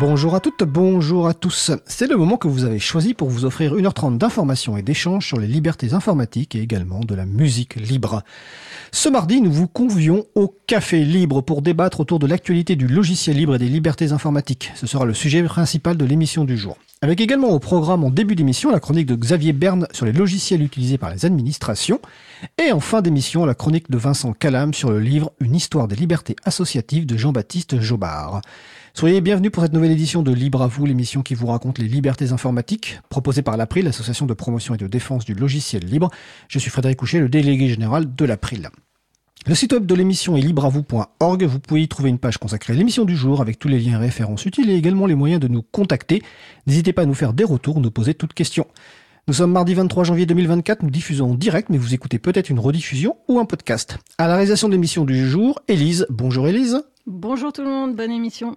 Bonjour à toutes, bonjour à tous. C'est le moment que vous avez choisi pour vous offrir 1h30 d'informations et d'échanges sur les libertés informatiques et également de la musique libre. Ce mardi, nous vous convions au Café Libre pour débattre autour de l'actualité du logiciel libre et des libertés informatiques. Ce sera le sujet principal de l'émission du jour. Avec également au programme en début d'émission la chronique de Xavier Berne sur les logiciels utilisés par les administrations et en fin d'émission la chronique de Vincent Calam sur le livre Une histoire des libertés associatives de Jean-Baptiste Jobard. Soyez bienvenus pour cette nouvelle édition de Libre à vous, l'émission qui vous raconte les libertés informatiques, proposée par l'April, l'association de promotion et de défense du logiciel libre. Je suis Frédéric Couchet, le délégué général de l'April. Le site web de l'émission est libreavou.org. Vous pouvez y trouver une page consacrée à l'émission du jour avec tous les liens et références utiles et également les moyens de nous contacter. N'hésitez pas à nous faire des retours, nous poser toutes questions. Nous sommes mardi 23 janvier 2024, nous diffusons en direct, mais vous écoutez peut-être une rediffusion ou un podcast. À la réalisation de l'émission du jour, Élise. Bonjour Élise. Bonjour tout le monde, bonne émission.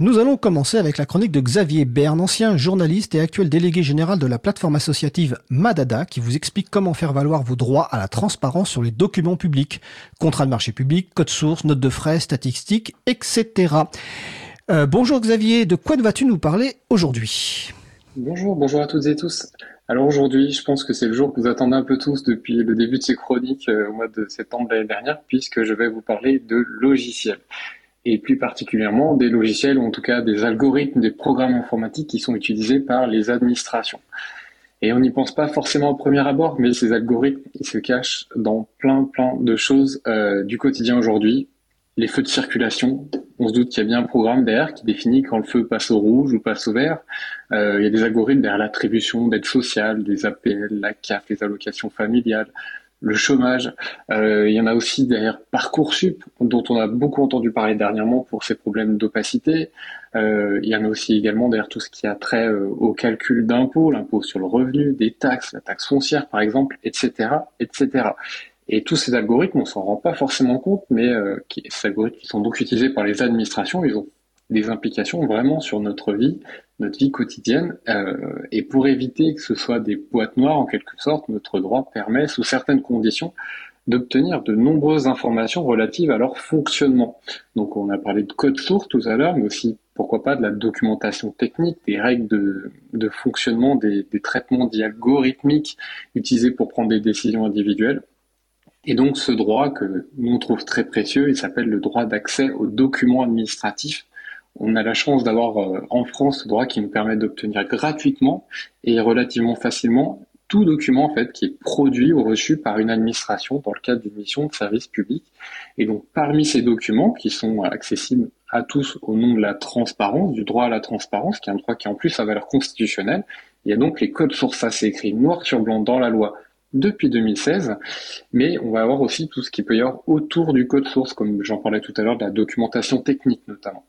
Nous allons commencer avec la chronique de Xavier Bern, ancien journaliste et actuel délégué général de la plateforme associative Madada, qui vous explique comment faire valoir vos droits à la transparence sur les documents publics, contrats de marché public, code source, notes de frais, statistiques, etc. Euh, bonjour Xavier, de quoi vas-tu nous parler aujourd'hui? Bonjour, bonjour à toutes et tous. Alors aujourd'hui, je pense que c'est le jour que vous attendez un peu tous depuis le début de ces chroniques euh, au mois de septembre l'année dernière, puisque je vais vous parler de logiciels et plus particulièrement des logiciels ou en tout cas des algorithmes, des programmes informatiques qui sont utilisés par les administrations. Et on n'y pense pas forcément au premier abord, mais ces algorithmes, ils se cachent dans plein plein de choses euh, du quotidien aujourd'hui. Les feux de circulation, on se doute qu'il y a bien un programme derrière qui définit quand le feu passe au rouge ou passe au vert. Euh, il y a des algorithmes derrière l'attribution d'aide sociale, des APL, la CAF, les allocations familiales, le chômage. Euh, il y en a aussi derrière Parcoursup, dont on a beaucoup entendu parler dernièrement pour ses problèmes d'opacité. Euh, il y en a aussi également derrière tout ce qui a trait euh, au calcul d'impôts, l'impôt sur le revenu, des taxes, la taxe foncière par exemple, etc., etc. Et tous ces algorithmes, on s'en rend pas forcément compte, mais qui, ces algorithmes qui sont donc utilisés par les administrations, ils ont des implications vraiment sur notre vie, notre vie quotidienne. Euh, et pour éviter que ce soit des boîtes noires, en quelque sorte, notre droit permet, sous certaines conditions, d'obtenir de nombreuses informations relatives à leur fonctionnement. Donc on a parlé de code source tout à l'heure, mais aussi pourquoi pas de la documentation technique, des règles de, fonctionnement des, traitements algorithmiques utilisés pour prendre des décisions individuelles. Et donc ce droit que nous on trouve très précieux, il s'appelle le droit d'accès aux documents administratifs on a la chance d'avoir euh, en France ce droit qui nous permet d'obtenir gratuitement et relativement facilement tout document en fait qui est produit ou reçu par une administration dans le cadre d'une mission de service public. Et donc parmi ces documents qui sont accessibles à tous au nom de la transparence, du droit à la transparence, qui est un droit qui en plus a valeur constitutionnelle, il y a donc les codes sources, ça c'est écrit noir sur blanc dans la loi depuis 2016, mais on va avoir aussi tout ce qui peut y avoir autour du code source, comme j'en parlais tout à l'heure, de la documentation technique notamment.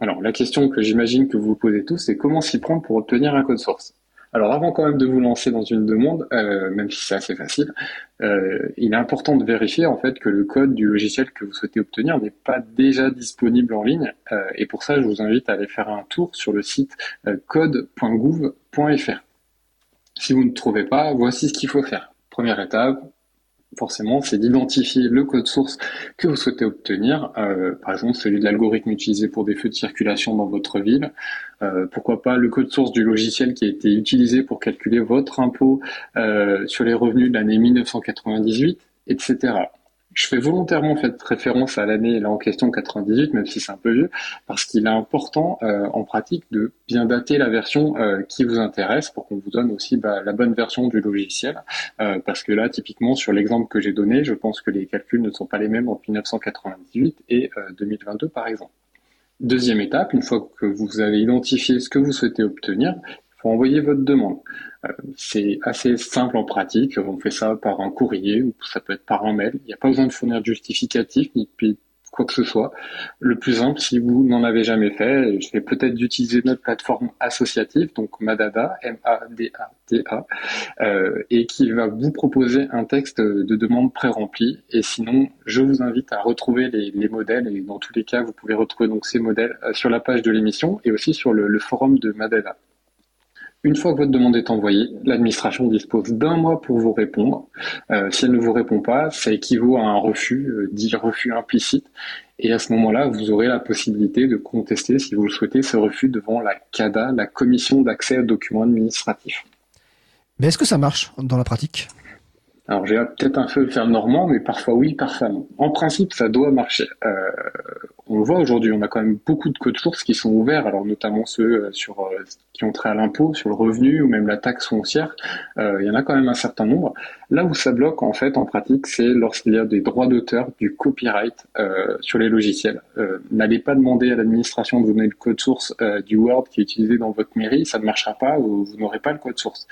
Alors, la question que j'imagine que vous vous posez tous, c'est comment s'y prendre pour obtenir un code source? Alors avant quand même de vous lancer dans une demande, euh, même si c'est assez facile, euh, il est important de vérifier en fait que le code du logiciel que vous souhaitez obtenir n'est pas déjà disponible en ligne. Euh, et pour ça, je vous invite à aller faire un tour sur le site code.gouv.fr. Si vous ne trouvez pas, voici ce qu'il faut faire. Première étape, forcément, c'est d'identifier le code source que vous souhaitez obtenir, euh, par exemple celui de l'algorithme utilisé pour des feux de circulation dans votre ville, euh, pourquoi pas le code source du logiciel qui a été utilisé pour calculer votre impôt euh, sur les revenus de l'année 1998, etc. Je fais volontairement cette référence à l'année là en question 98, même si c'est un peu vieux, parce qu'il est important euh, en pratique de bien dater la version euh, qui vous intéresse pour qu'on vous donne aussi bah, la bonne version du logiciel. Euh, parce que là, typiquement, sur l'exemple que j'ai donné, je pense que les calculs ne sont pas les mêmes en 1998 et 2022, par exemple. Deuxième étape, une fois que vous avez identifié ce que vous souhaitez obtenir, envoyer votre demande. C'est assez simple en pratique. On fait ça par un courrier ou ça peut être par un mail. Il n'y a pas besoin de fournir de justificatif ni de quoi que ce soit. Le plus simple, si vous n'en avez jamais fait, vais peut-être d'utiliser notre plateforme associative, donc Madada, M-A-D-A-T-A, euh, et qui va vous proposer un texte de demande pré-rempli. Et sinon, je vous invite à retrouver les, les, modèles, et dans tous les cas, vous pouvez retrouver donc ces modèles euh, sur la page de l'émission et aussi sur le forum de Madada. Une fois que votre demande est envoyée, l'administration dispose d'un mois pour vous répondre. Euh, si elle ne vous répond pas, ça équivaut à un refus, euh, dit refus implicite. Et à ce moment-là, vous aurez la possibilité de contester, si vous le souhaitez, ce refus devant la CADA, la Commission d'accès aux documents administratifs. Mais est-ce que ça marche dans la pratique? Alors j'ai peut-être un peu faire normand, mais parfois oui, parfois non. En principe, ça doit marcher. Euh, on le voit aujourd'hui, on a quand même beaucoup de codes sources qui sont ouverts, alors notamment ceux euh, sur euh, qui ont trait à l'impôt, sur le revenu ou même la taxe foncière. Euh, il y en a quand même un certain nombre. Là où ça bloque en fait en pratique, c'est lorsqu'il y a des droits d'auteur, du copyright euh, sur les logiciels. Euh, N'allez pas demander à l'administration de vous donner le code source du Word qui est utilisé dans votre mairie, ça ne marchera pas ou vous n'aurez pas le code source.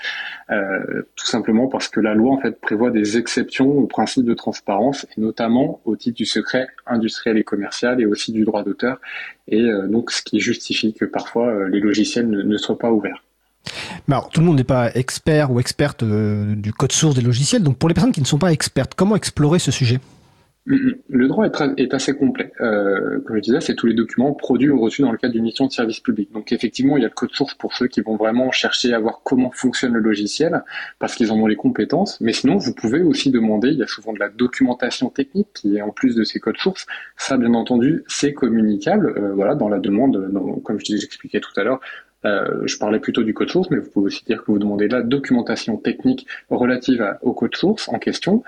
tout simplement parce que la loi en fait prévoit des exceptions au principe de transparence, et notamment au titre du secret industriel et commercial, et aussi du droit d'auteur, et euh, donc ce qui justifie que parfois euh, les logiciels ne, soient pas ouverts. Mais alors, tout le monde n'est pas expert ou experte euh, du code source des logiciels, donc pour les personnes qui ne sont pas expertes, comment explorer ce sujet? Le droit est, assez complet. Euh, comme je disais, c'est tous les documents produits ou reçus dans le cadre d'une mission de service public. Donc effectivement, il y a le code source pour ceux qui vont vraiment chercher à voir comment fonctionne le logiciel, parce qu'ils en ont les compétences. Mais sinon, vous pouvez aussi demander, il y a souvent de la documentation technique qui est en plus de ces codes sources. Ça, bien entendu, c'est communicable. Euh, voilà, dans la demande, comme je expliquais tout à l'heure, euh, je parlais plutôt du code source, mais vous pouvez aussi dire que vous demandez la documentation technique relative au code source en question.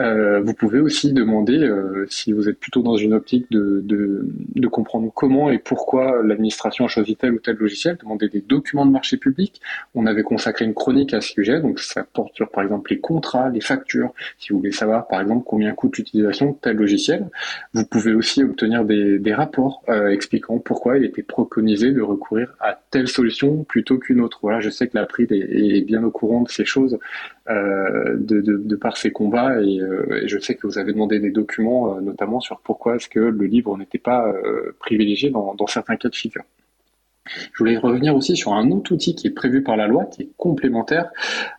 Euh, vous pouvez aussi demander, euh, si vous êtes plutôt dans une optique de, de, de comprendre comment et pourquoi l'administration a choisi tel ou tel logiciel, demander des documents de marché public. On avait consacré une chronique à ce sujet, donc ça porte sur par exemple les contrats, les factures, si vous voulez savoir par exemple combien coûte l'utilisation de tel logiciel. Vous pouvez aussi obtenir des, des rapports euh, expliquant pourquoi il était préconisé de recourir à tel solution plutôt qu'une autre. Voilà, je sais que l'April est, est, bien au courant de ces choses euh, de, de, par ses combats et, euh, et, je sais que vous avez demandé des documents, euh, notamment sur pourquoi est-ce que le livre n'était pas privilégié dans certains cas de figure. Je voulais revenir aussi sur un autre outil qui est prévu par la loi, qui est complémentaire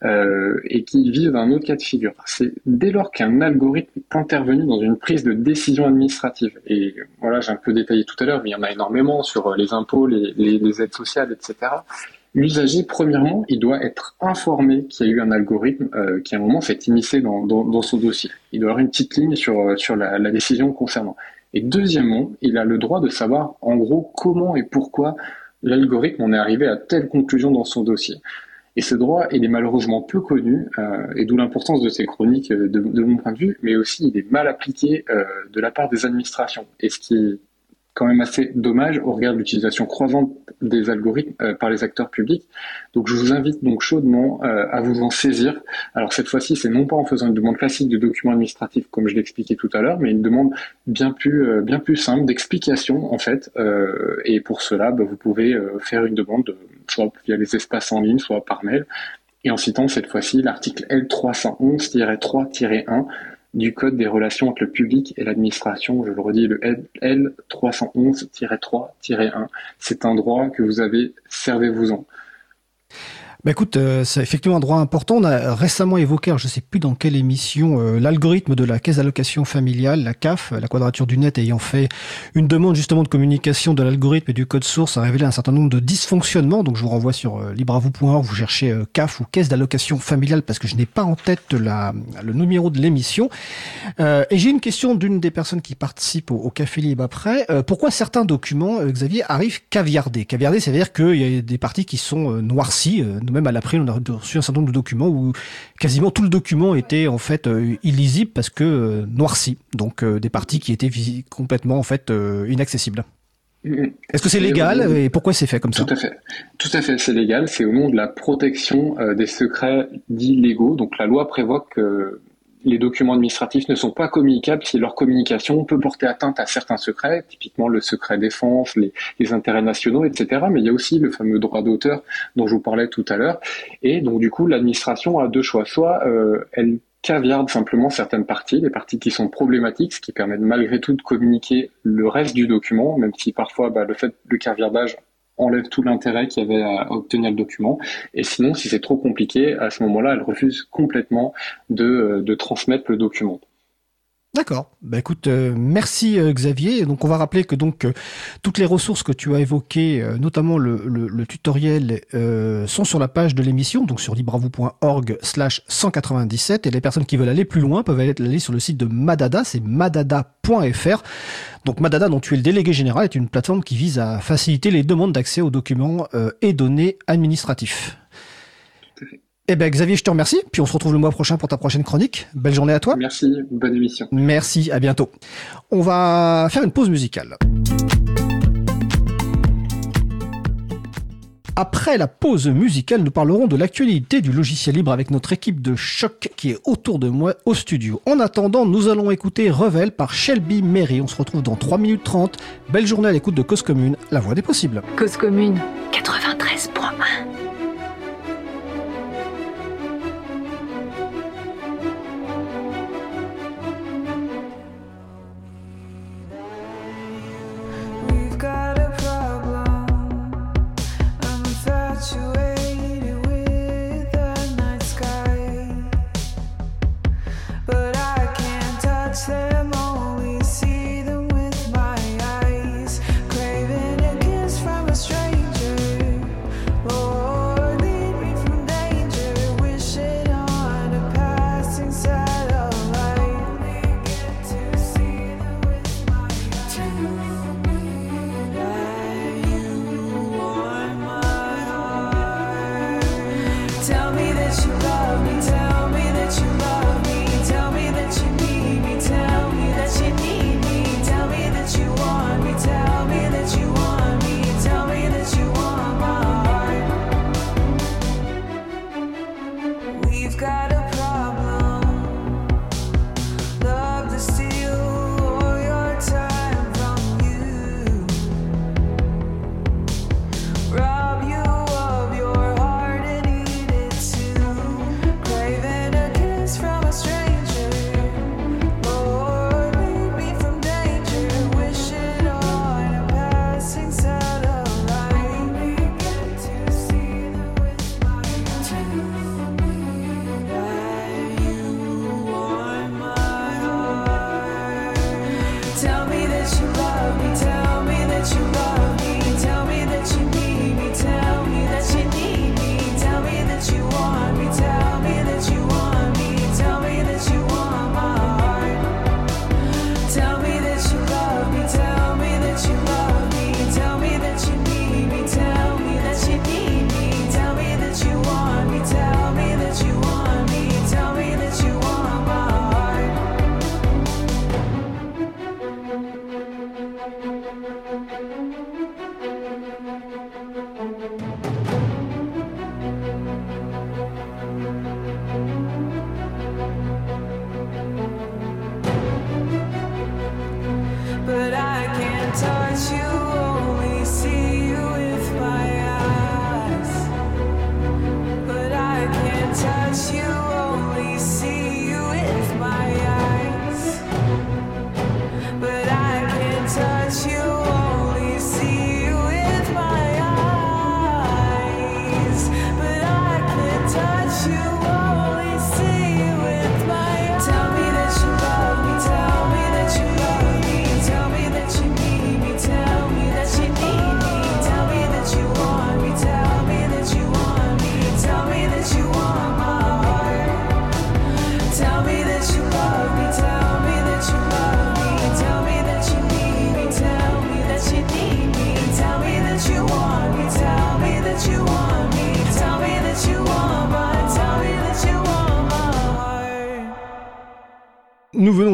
euh, et qui vise un autre cas de figure. C'est dès lors qu'un algorithme est intervenu dans une prise de décision administrative. Et voilà, j'ai un peu détaillé tout à l'heure, mais il y en a énormément sur les impôts, les, aides sociales, etc. L'usager, premièrement, il doit être informé qu'il y a eu un algorithme euh, qui à un moment s'est immiscé dans, dans, dans, son dossier. Il doit avoir une petite ligne sur, sur la, la décision concernant. Et deuxièmement, il a le droit de savoir en gros comment et pourquoi l'algorithme en est arrivé à telle conclusion dans son dossier. Et ce droit, il est malheureusement peu connu, euh, et d'où l'importance de ces chroniques euh, de, mon point de vue, mais aussi il est mal appliqué euh, de la part des administrations. Et ce qui quand même assez dommage au regard de l'utilisation croissante des algorithmes euh, par les acteurs publics. Donc je vous invite donc chaudement euh, à vous en saisir. Alors cette fois-ci, c'est non pas en faisant une demande classique de documents administratifs comme je l'expliquais tout à l'heure, mais une demande bien plus euh, bien plus simple d'explication en fait. et pour cela, bah, vous pouvez faire une demande soit via les espaces en ligne, soit par mail, et en citant cette fois-ci l'article L311-3-1 du Code des relations entre le public et l'administration. Je le redis, le L311-3-1. C'est un droit que vous avez, servez-vous-en. Bah écoute, euh, c'est effectivement un droit important. On a récemment évoqué, je ne sais plus dans quelle émission, euh, l'algorithme de la caisse d'allocation familiale, la CAF, la quadrature du net ayant fait une demande justement de communication de l'algorithme et du code source a révélé un certain nombre de dysfonctionnements. Donc je vous renvoie sur euh, vous cherchez euh, CAF ou caisse d'allocation familiale parce que je n'ai pas en tête la, le numéro de l'émission. Euh, et j'ai une question d'une des personnes qui participent au, au Café Libre après. pourquoi certains documents, Xavier, arrivent caviardés? Caviardés, ça veut dire qu'il y a des parties qui sont noircies même à l'après, on a reçu un certain nombre de documents où quasiment tout le document était en fait euh, illisible parce que euh, noirci. Donc euh, des parties qui étaient complètement en fait inaccessibles. Mm-hmm. Est-ce que c'est légal et pourquoi c'est fait comme ça? Tout à fait. Tout à fait, c'est légal. C'est au nom de la protection des secrets dits légaux. Donc la loi prévoit que les documents administratifs ne sont pas communicables si leur communication peut porter atteinte à certains secrets, typiquement le secret défense, les, intérêts nationaux, etc. Mais il y a aussi le fameux droit d'auteur dont je vous parlais tout à l'heure. Et donc du coup, l'administration a deux choix. Soit euh, elle caviarde simplement certaines parties, les parties qui sont problématiques, ce qui permet malgré tout de communiquer le reste du document, même si parfois bah, le fait le caviardage enlève tout l'intérêt qu'il y avait à obtenir le document. Et sinon, si c'est trop compliqué, à ce moment-là, elle refuse complètement de, euh, de transmettre le document. D'accord. Bah écoute, euh, merci euh, Xavier. Donc on va rappeler que donc euh, toutes les ressources que tu as évoquées, notamment le, tutoriel, sont sur la page de l'émission, donc sur libravou.org/slash 197. Et les personnes qui veulent aller plus loin peuvent aller sur le site de Madada, c'est madada.fr. Donc Madada, dont tu es le délégué général, est une plateforme qui vise à faciliter les demandes d'accès aux documents et données administratifs. Eh bien, Xavier, je te remercie. Puis on se retrouve le mois prochain pour ta prochaine chronique. Belle journée à toi. Merci, bonne émission. Merci, à bientôt. On va faire une pause musicale. Après la pause musicale, nous parlerons de l'actualité du logiciel libre avec notre équipe de choc qui est autour de moi au studio. En attendant, nous allons écouter Revel par Shelby Mary. On se retrouve dans 3 minutes 30. Belle journée à l'écoute de Cause Commune, la voix des possibles. Cause Commune 93.1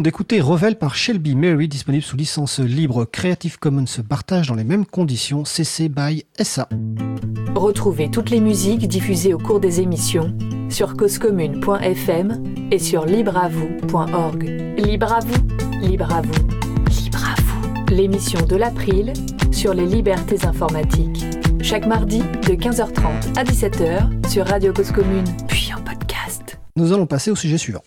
d'écouter Revel par Shelby Mary, disponible sous licence libre Creative Commons se partage dans les mêmes conditions CC by SA. Retrouvez toutes les musiques diffusées au cours des émissions sur causecommune.fm et sur libreavoue.org. Libre à vous, libre à vous, libre à vous. L'émission de l'April sur les libertés informatiques. Chaque mardi de 15h30 à 17h sur Radio Cause Commune, puis en podcast. Nous allons passer au sujet suivant.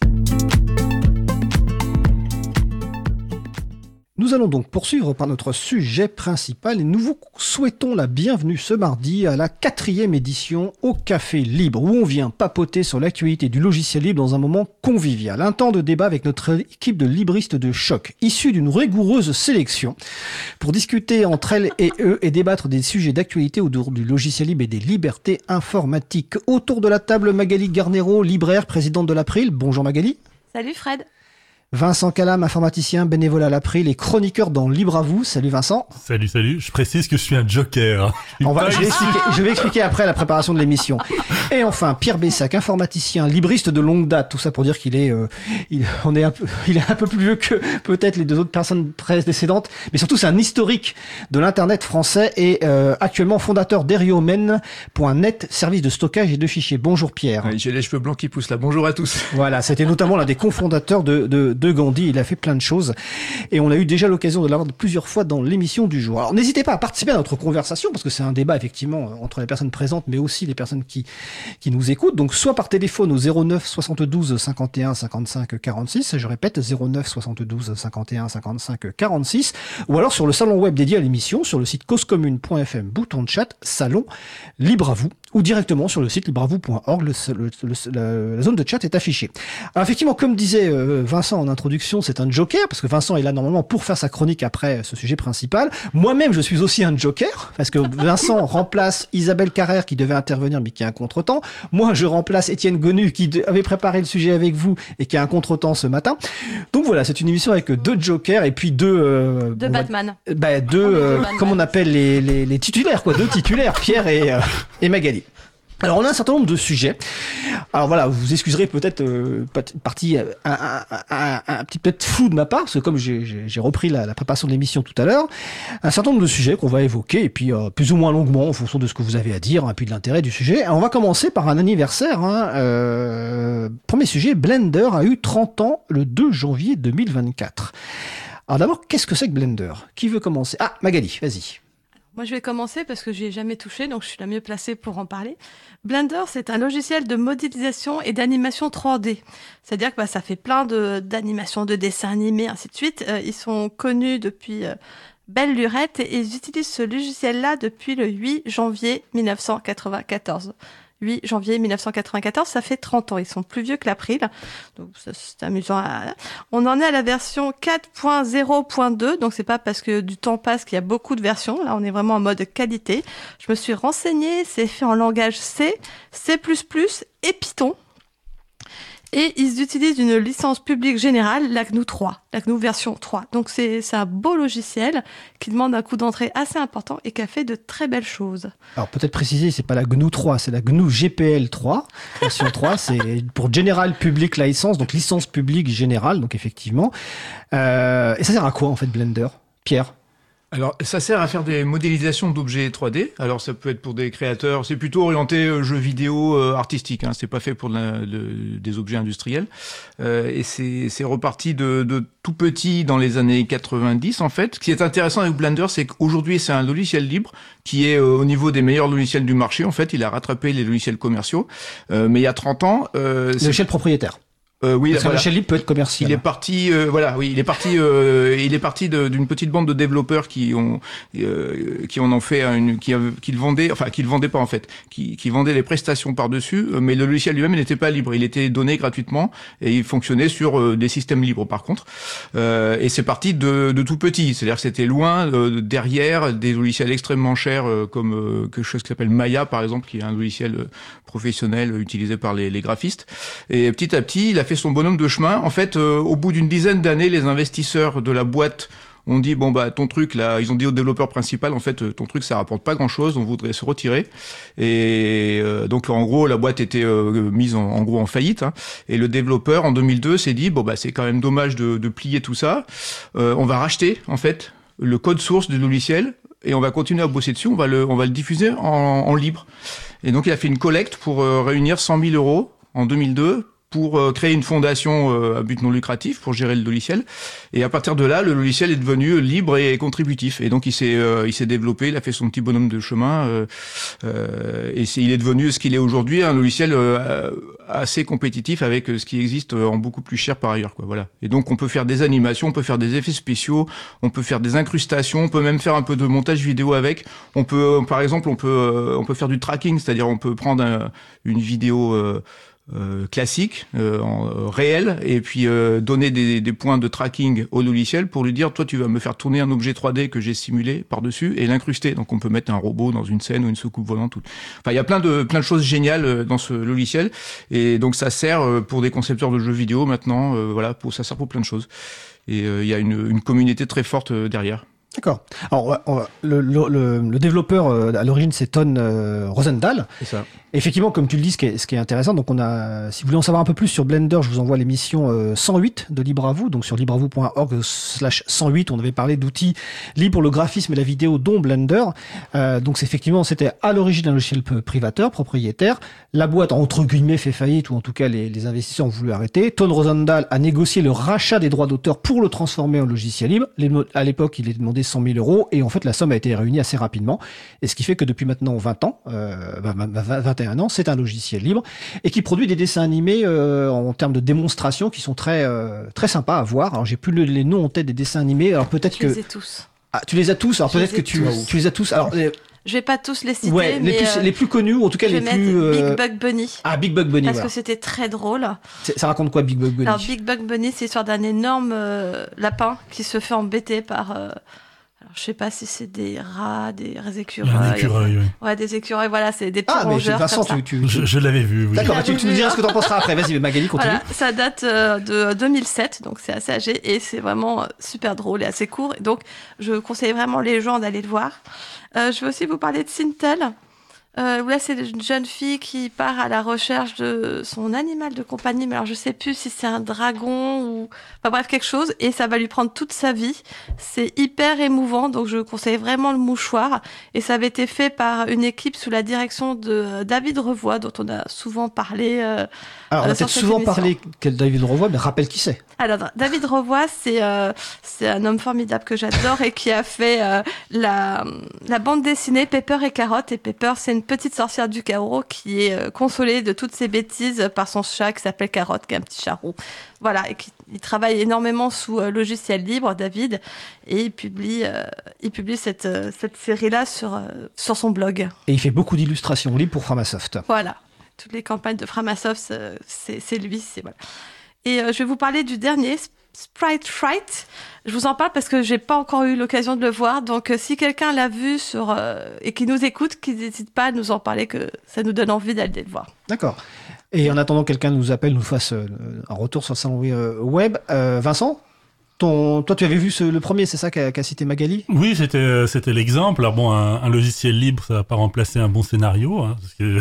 Nous allons donc poursuivre par notre sujet principal et nous vous souhaitons la bienvenue ce mardi à la quatrième édition au Café Libre où on vient papoter sur l'actualité du logiciel libre dans un moment convivial. Un temps de débat avec notre équipe de libristes de choc issue d'une rigoureuse sélection pour discuter entre elles et eux et débattre des sujets d'actualité autour du logiciel libre et des libertés informatiques. Autour de la table Magali Garnero, libraire, présidente de l'April. Bonjour Magali. Salut Fred. Vincent Calam, informaticien bénévole à l'April et chroniqueur dans Libre à vous. Salut Vincent. Salut, salut. Je précise que je suis un joker. On va, je, vais expliquer, je vais expliquer après la préparation de l'émission. Et enfin, Pierre Bessac, informaticien, libriste de longue date. Tout ça pour dire qu'il est, euh, il, on est un peu, il est un peu plus vieux que peut-être les deux autres personnes précédentes. Mais surtout, c'est un historique de l'Internet français et euh, actuellement fondateur d'Eriomen.net, service de stockage et de fichiers. Bonjour Pierre. Oui, J'ai les cheveux blancs qui poussent là. Bonjour à tous. Voilà, c'était notamment l'un des cofondateurs de, de, de Gandhi. Il a fait plein de choses et on a eu déjà l'occasion de l'avoir plusieurs fois dans l'émission du jour. Alors n'hésitez pas à participer à notre conversation parce que c'est un débat effectivement entre les personnes présentes mais aussi les personnes qui qui nous écoutent. Donc soit par téléphone au 09 72 51 55 46, je répète 09 72 51 55 46 ou alors sur le salon web dédié à l'émission sur le site causecommune.fm bouton de chat salon libre à vous ou directement sur le site libravou.org, la zone de chat est affichée. Alors effectivement, comme disait euh, Vincent en introduction, c'est un joker, parce que Vincent est là normalement pour faire sa chronique après ce sujet principal. Moi-même, je suis aussi un joker, parce que Vincent remplace Isabelle Carrère qui devait intervenir mais qui a un contretemps. Moi, je remplace Étienne Gonu qui avait préparé le sujet avec vous et qui a un contretemps ce matin. Donc voilà, c'est une émission avec deux jokers et puis deux... Euh, Batman. Va, bah, deux, euh, comment on appelle les, les, les, titulaires, quoi, deux titulaires, Pierre et, euh, et Magali. Alors on a un certain nombre de sujets. Alors voilà, vous excuserez peut-être euh, partie un, un, un, petit peu flou de ma part, parce que comme j'ai repris la, la, préparation de l'émission tout à l'heure, un certain nombre de sujets qu'on va évoquer, et puis euh, plus ou moins longuement en fonction de ce que vous avez à dire, et puis de l'intérêt du sujet. On va commencer par un anniversaire. Hein, euh, premier sujet, Blender a eu 30 ans le 2 janvier 2024. Alors d'abord, qu'est-ce que c'est que Blender? Qui veut commencer? Ah, Magali, vas-y. Moi, je vais commencer parce que j'y ai jamais touché, donc je suis la mieux placée pour en parler. Blender, c'est un logiciel de modélisation et d'animation 3D. C'est-à-dire que bah, ça fait plein d'animations, de, dessins animés, ainsi de suite. Euh, ils sont connus depuis euh, belle lurette et ils utilisent ce logiciel-là depuis le 8 janvier 1994. 8 janvier 1994, ça fait 30 ans. Ils sont plus vieux que l'April. Donc c'est amusant. On en est à la version 4.0.2. Donc c'est pas parce que du temps passe qu'il y a beaucoup de versions. Là, on est vraiment en mode qualité. Je me suis renseignée. C'est fait en langage C, C++ et Python. Et ils utilisent une licence publique générale, la GNU 3, la GNU version 3. Donc c'est un beau logiciel qui demande un coût d'entrée assez important et qui a fait de très belles choses. Alors peut-être préciser, c'est pas la GNU 3, c'est la GNU GPL 3, version 3, c'est pour General Public License, donc licence publique générale, donc effectivement. Euh, et ça sert à quoi en fait Blender? Pierre? Alors, ça sert à faire des modélisations d'objets 3D. Alors, ça peut être pour des créateurs. C'est plutôt orienté euh, jeux vidéo euh, artistique. Hein. C'est pas fait pour la, de, des objets industriels. Euh, et c'est reparti de, de, tout petit dans les années 90 en fait. Ce qui est intéressant avec Blender, c'est qu'aujourd'hui c'est un logiciel libre qui est euh, au niveau des meilleurs logiciels du marché. En fait, il a rattrapé les logiciels commerciaux. Euh, mais il y a 30 ans, euh, logiciel propriétaire. Euh, oui, Parce voilà. que libre peut être commercial. Il est parti, euh, voilà, oui, il est parti, euh, il est parti d'une petite bande de développeurs qui ont, euh, qui en ont fait une, qui, qui le vendaient, enfin, qui le vendaient pas en fait, qui, qui vendaient les prestations par dessus, mais le logiciel lui-même n'était pas libre, il était donné gratuitement et il fonctionnait sur euh, des systèmes libres par contre. Euh, et c'est parti de, de, tout petit, c'est-à-dire que c'était loin derrière des logiciels extrêmement chers comme quelque chose qui s'appelle Maya par exemple, qui est un logiciel professionnel utilisé par les, les graphistes. Et petit à petit, il a fait son bonhomme de chemin. En fait, euh, au bout d'une dizaine d'années, les investisseurs de la boîte ont dit bon bah ton truc là, ils ont dit au développeur principal en fait ton truc ça rapporte pas grand chose, on voudrait se retirer. Et euh, donc en gros la boîte était euh, mise en, en, gros en faillite. Hein. Et le développeur en 2002 s'est dit bon bah c'est quand même dommage de, de plier tout ça. Euh, on va racheter en fait le code source du logiciel et on va continuer à bosser dessus. On va le on va le diffuser en, en libre. Et donc il a fait une collecte pour réunir 100 000 euros en 2002 pour euh, créer une fondation euh, à but non lucratif pour gérer le logiciel. Et à partir de là, le logiciel est devenu libre et contributif. Et donc il s'est euh, il s'est développé, il a fait son petit bonhomme de chemin euh, euh, et il est devenu ce qu'il est aujourd'hui, un logiciel euh, assez compétitif avec ce qui existe en beaucoup plus cher par ailleurs. Quoi, voilà. Et donc on peut faire des animations, on peut faire des effets spéciaux, on peut faire des incrustations, on peut même faire un peu de montage vidéo avec. On peut, par exemple, on peut on peut faire du tracking, c'est-à-dire on peut prendre un, une vidéo euh, euh, classique, euh, en, euh, réel, et puis euh, donner des, des, points de tracking au logiciel pour lui dire, toi, tu vas me faire tourner un objet 3D que j'ai simulé par-dessus et l'incruster. Donc, on peut mettre un robot dans une scène ou une soucoupe volante. Ou... Enfin, il y a plein de plein de choses géniales dans ce logiciel, et donc ça sert pour des concepteurs de jeux vidéo maintenant. voilà, pour ça sert pour plein de choses. Et il y a une, une communauté très forte derrière. D'accord. Alors, on va, on va, le, le, le, développeur euh, à l'origine, c'est Ton euh, Rosendahl. C'est ça. Effectivement, comme tu le dis, ce qui, est, ce qui est intéressant, donc on a, si vous voulez en savoir un peu plus sur Blender, je vous envoie l'émission euh, 108 de Libre à vous, donc sur libreavou.org/slash 108, on avait parlé d'outils libres pour le graphisme et la vidéo, dont Blender. Euh, donc effectivement, c'était à l'origine un logiciel privateur, propriétaire. La boîte entre guillemets fait faillite, ou en tout cas les, les investisseurs ont voulu arrêter. Ton Rosendahl a négocié le rachat des droits d'auteur pour le transformer en logiciel libre. À l'époque, il est demandé 100 000 euros et en fait la somme a été réunie assez rapidement. Et ce qui fait que depuis maintenant 20 ans, euh, 21 ans, c'est un logiciel libre et qui produit des dessins animés euh, en termes de démonstration qui sont très euh, très sympas à voir. Alors j'ai plus le, les noms en tête des dessins animés. Alors peut-être que les ai tous. Ah, tu les as tous. Alors peut-être que tu, tous. tu les as tous. Alors Je vais pas tous les citer, ouais, mais les plus euh, les plus connus ou en tout cas je les plus euh, Big Bug Bunny. ah Big Bug Bunny. Parce voilà. que c'était très drôle. Ça raconte quoi Big Bug Bunny? Alors Big Bug Bunny, c'est l'histoire d'un énorme euh, lapin qui se fait embêter par. Alors je sais pas si c'est des rats, des a un écureuils. écureuil, oui. Ouais, des écureuils. Voilà, c'est des petits Ah mais rongeurs. Vincent, comme ça. tu, tu, Je, je l'avais vu, oui. D'accord, bah, tu, tu nous diras hein. ce que t'en penseras après. Vas-y, Magali, continue. Voilà, ça date euh, de 2007, donc c'est assez âgé et c'est vraiment euh, super drôle et assez court. Et donc, je conseille vraiment les gens d'aller le voir. Euh, je vais aussi vous parler de Sintel. Euh, là, c'est une jeune fille qui part à la recherche de son animal de compagnie, mais alors je sais plus si c'est un dragon ou, enfin bref, quelque chose, et ça va lui prendre toute sa vie. C'est hyper émouvant, donc je conseille vraiment le mouchoir. Et ça avait été fait par une équipe sous la direction de euh, David Revoy, dont on a souvent parlé. euh, Alors, on a peut-être souvent émission. parlé quel David Revoy, mais rappelle qui c'est. Alors, David Revoy, c'est euh, c'est un homme formidable que j'adore et qui a fait euh, la, la bande dessinée Pepper et Carotte. Et Pepper, c'est une petite sorcière du chaos qui est euh, consolée de toutes ses bêtises par son chat qui s'appelle Carotte, qui est un petit chat roux. Voilà, et qui il travaille énormément sous logiciel libre, David, et il publie, il publie cette, cette série-là sur, sur son blog. Et il fait beaucoup d'illustrations libres pour Framasoft. Voilà. Toutes les campagnes de Framasoft, c'est lui. Voilà. Et euh, je vais vous parler du dernier, Sp- Sprite Fright. Je vous en parle parce que j'ai pas encore eu l'occasion de le voir. Donc, euh, si quelqu'un l'a vu euh, et qui nous écoute, qui n'hésite pas à nous en parler, que ça nous donne envie d'aller le voir. D'accord. Et en attendant que quelqu'un nous appelle, nous fasse un retour sur le salon web, Vincent, toi tu avais vu le premier, c'est ça qu'a cité Magali? Oui, c'était euh, c'était l'exemple. Alors bon, un, logiciel libre, ça va pas remplacer un bon scénario. Hein,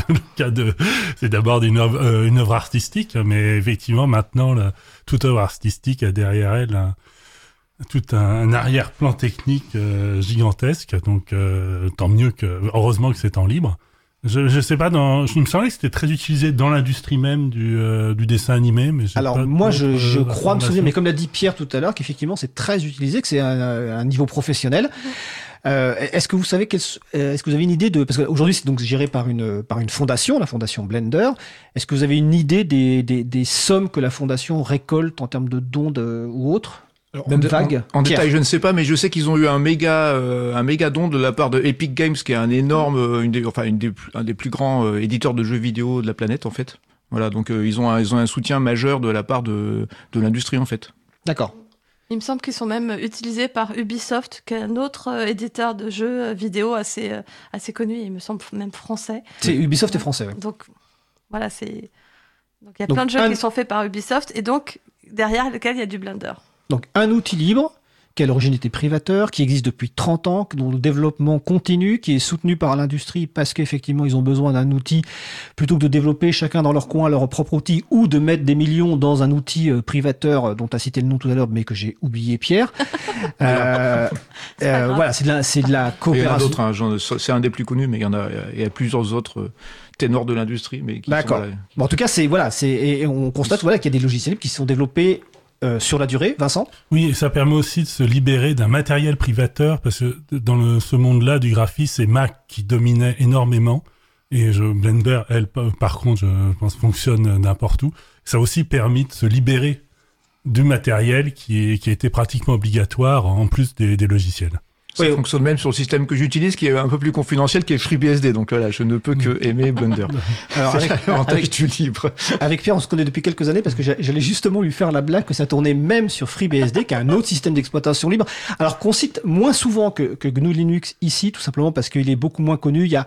c'est d'abord une œuvre, euh, une œuvre artistique, mais effectivement maintenant, toute œuvre artistique a derrière elle un, tout un, arrière-plan technique euh, gigantesque. Donc tant mieux que, heureusement que c'est en libre. Je, je sais pas, dans, je me semblait que c'était très utilisé dans l'industrie même du, euh, du dessin animé, mais Alors pas moi je, je crois me souvenir, mais comme l'a dit Pierre tout à l'heure, qu'effectivement c'est très utilisé, que c'est un, un niveau professionnel. Euh, est-ce que vous savez euh, est-ce que vous avez une idée de parce qu'aujourd'hui c'est donc géré par une par une fondation, la fondation Blender. Est-ce que vous avez une idée des, des, des sommes que la fondation récolte en termes de dons de, ou autres? Alors, Même en, dé- vague en, en Pierre. détail, je ne sais pas, mais je sais qu'ils ont eu un méga, euh, un méga don de la part de Epic Games, qui est un énorme, euh, une des, enfin une des, plus- un des plus grands euh, éditeurs de jeux vidéo de la planète en fait. Voilà, donc euh, ils ont un, ils ont un soutien majeur de la part de, de l'industrie en fait. D'accord. Il me semble qu'ils sont même utilisés par Ubisoft, qui est un autre euh, éditeur de jeux vidéo assez, euh, assez connu, il me semble même français. C'est Ubisoft est français. ouais. Donc voilà, c'est. Donc il y a Donc, plein de jeux un- qui sont faits par Ubisoft et donc derrière lequel il y a du Blender. Donc un outil libre qui à l'origine était privateur, qui existe depuis 30 ans, dont le développement continue, qui est soutenu par l'industrie parce qu'effectivement ils ont besoin d'un outil plutôt que de développer chacun dans leur coin leur propre outil ou de mettre des millions dans un outil euh, privateur euh, dont tu as cité le nom tout à l'heure mais que j'ai oublié Pierre. euh, euh, voilà, c'est de la, c'est de la Il y en a coopération. d'autres, hein, c'est un des plus connus, mais il y en a, il y a plusieurs autres euh, ténors de l'industrie, mais D'accord. Bon, en tout cas, c'est voilà, c'est et on constate voilà qu'il y a des logiciels qui sont développés euh, sur la durée. Vincent. Oui, et ça permet aussi de se libérer d'un matériel privateur, parce que dans ce monde-là du graphisme, c'est Mac qui dominait énormément. Et je, Blender, elle, pa- par contre, je pense, fonctionne n'importe où. Ça a aussi permis de se libérer du matériel qui, été pratiquement obligatoire en plus des logiciels. Ça Oui. fonctionne même sur le système que j'utilise, qui est un peu plus confidentiel, qui est FreeBSD. Donc voilà, je ne peux que aimer Blender. Alors avec, avec, du libre. avec Pierre, on se connaît depuis quelques années parce que j'a- j'allais justement lui faire la blague que ça tournait même sur FreeBSD, qui est un autre système d'exploitation libre. Alors qu'on cite moins souvent que, que GNU Linux ici, tout simplement parce qu'il est beaucoup moins connu. Il y a,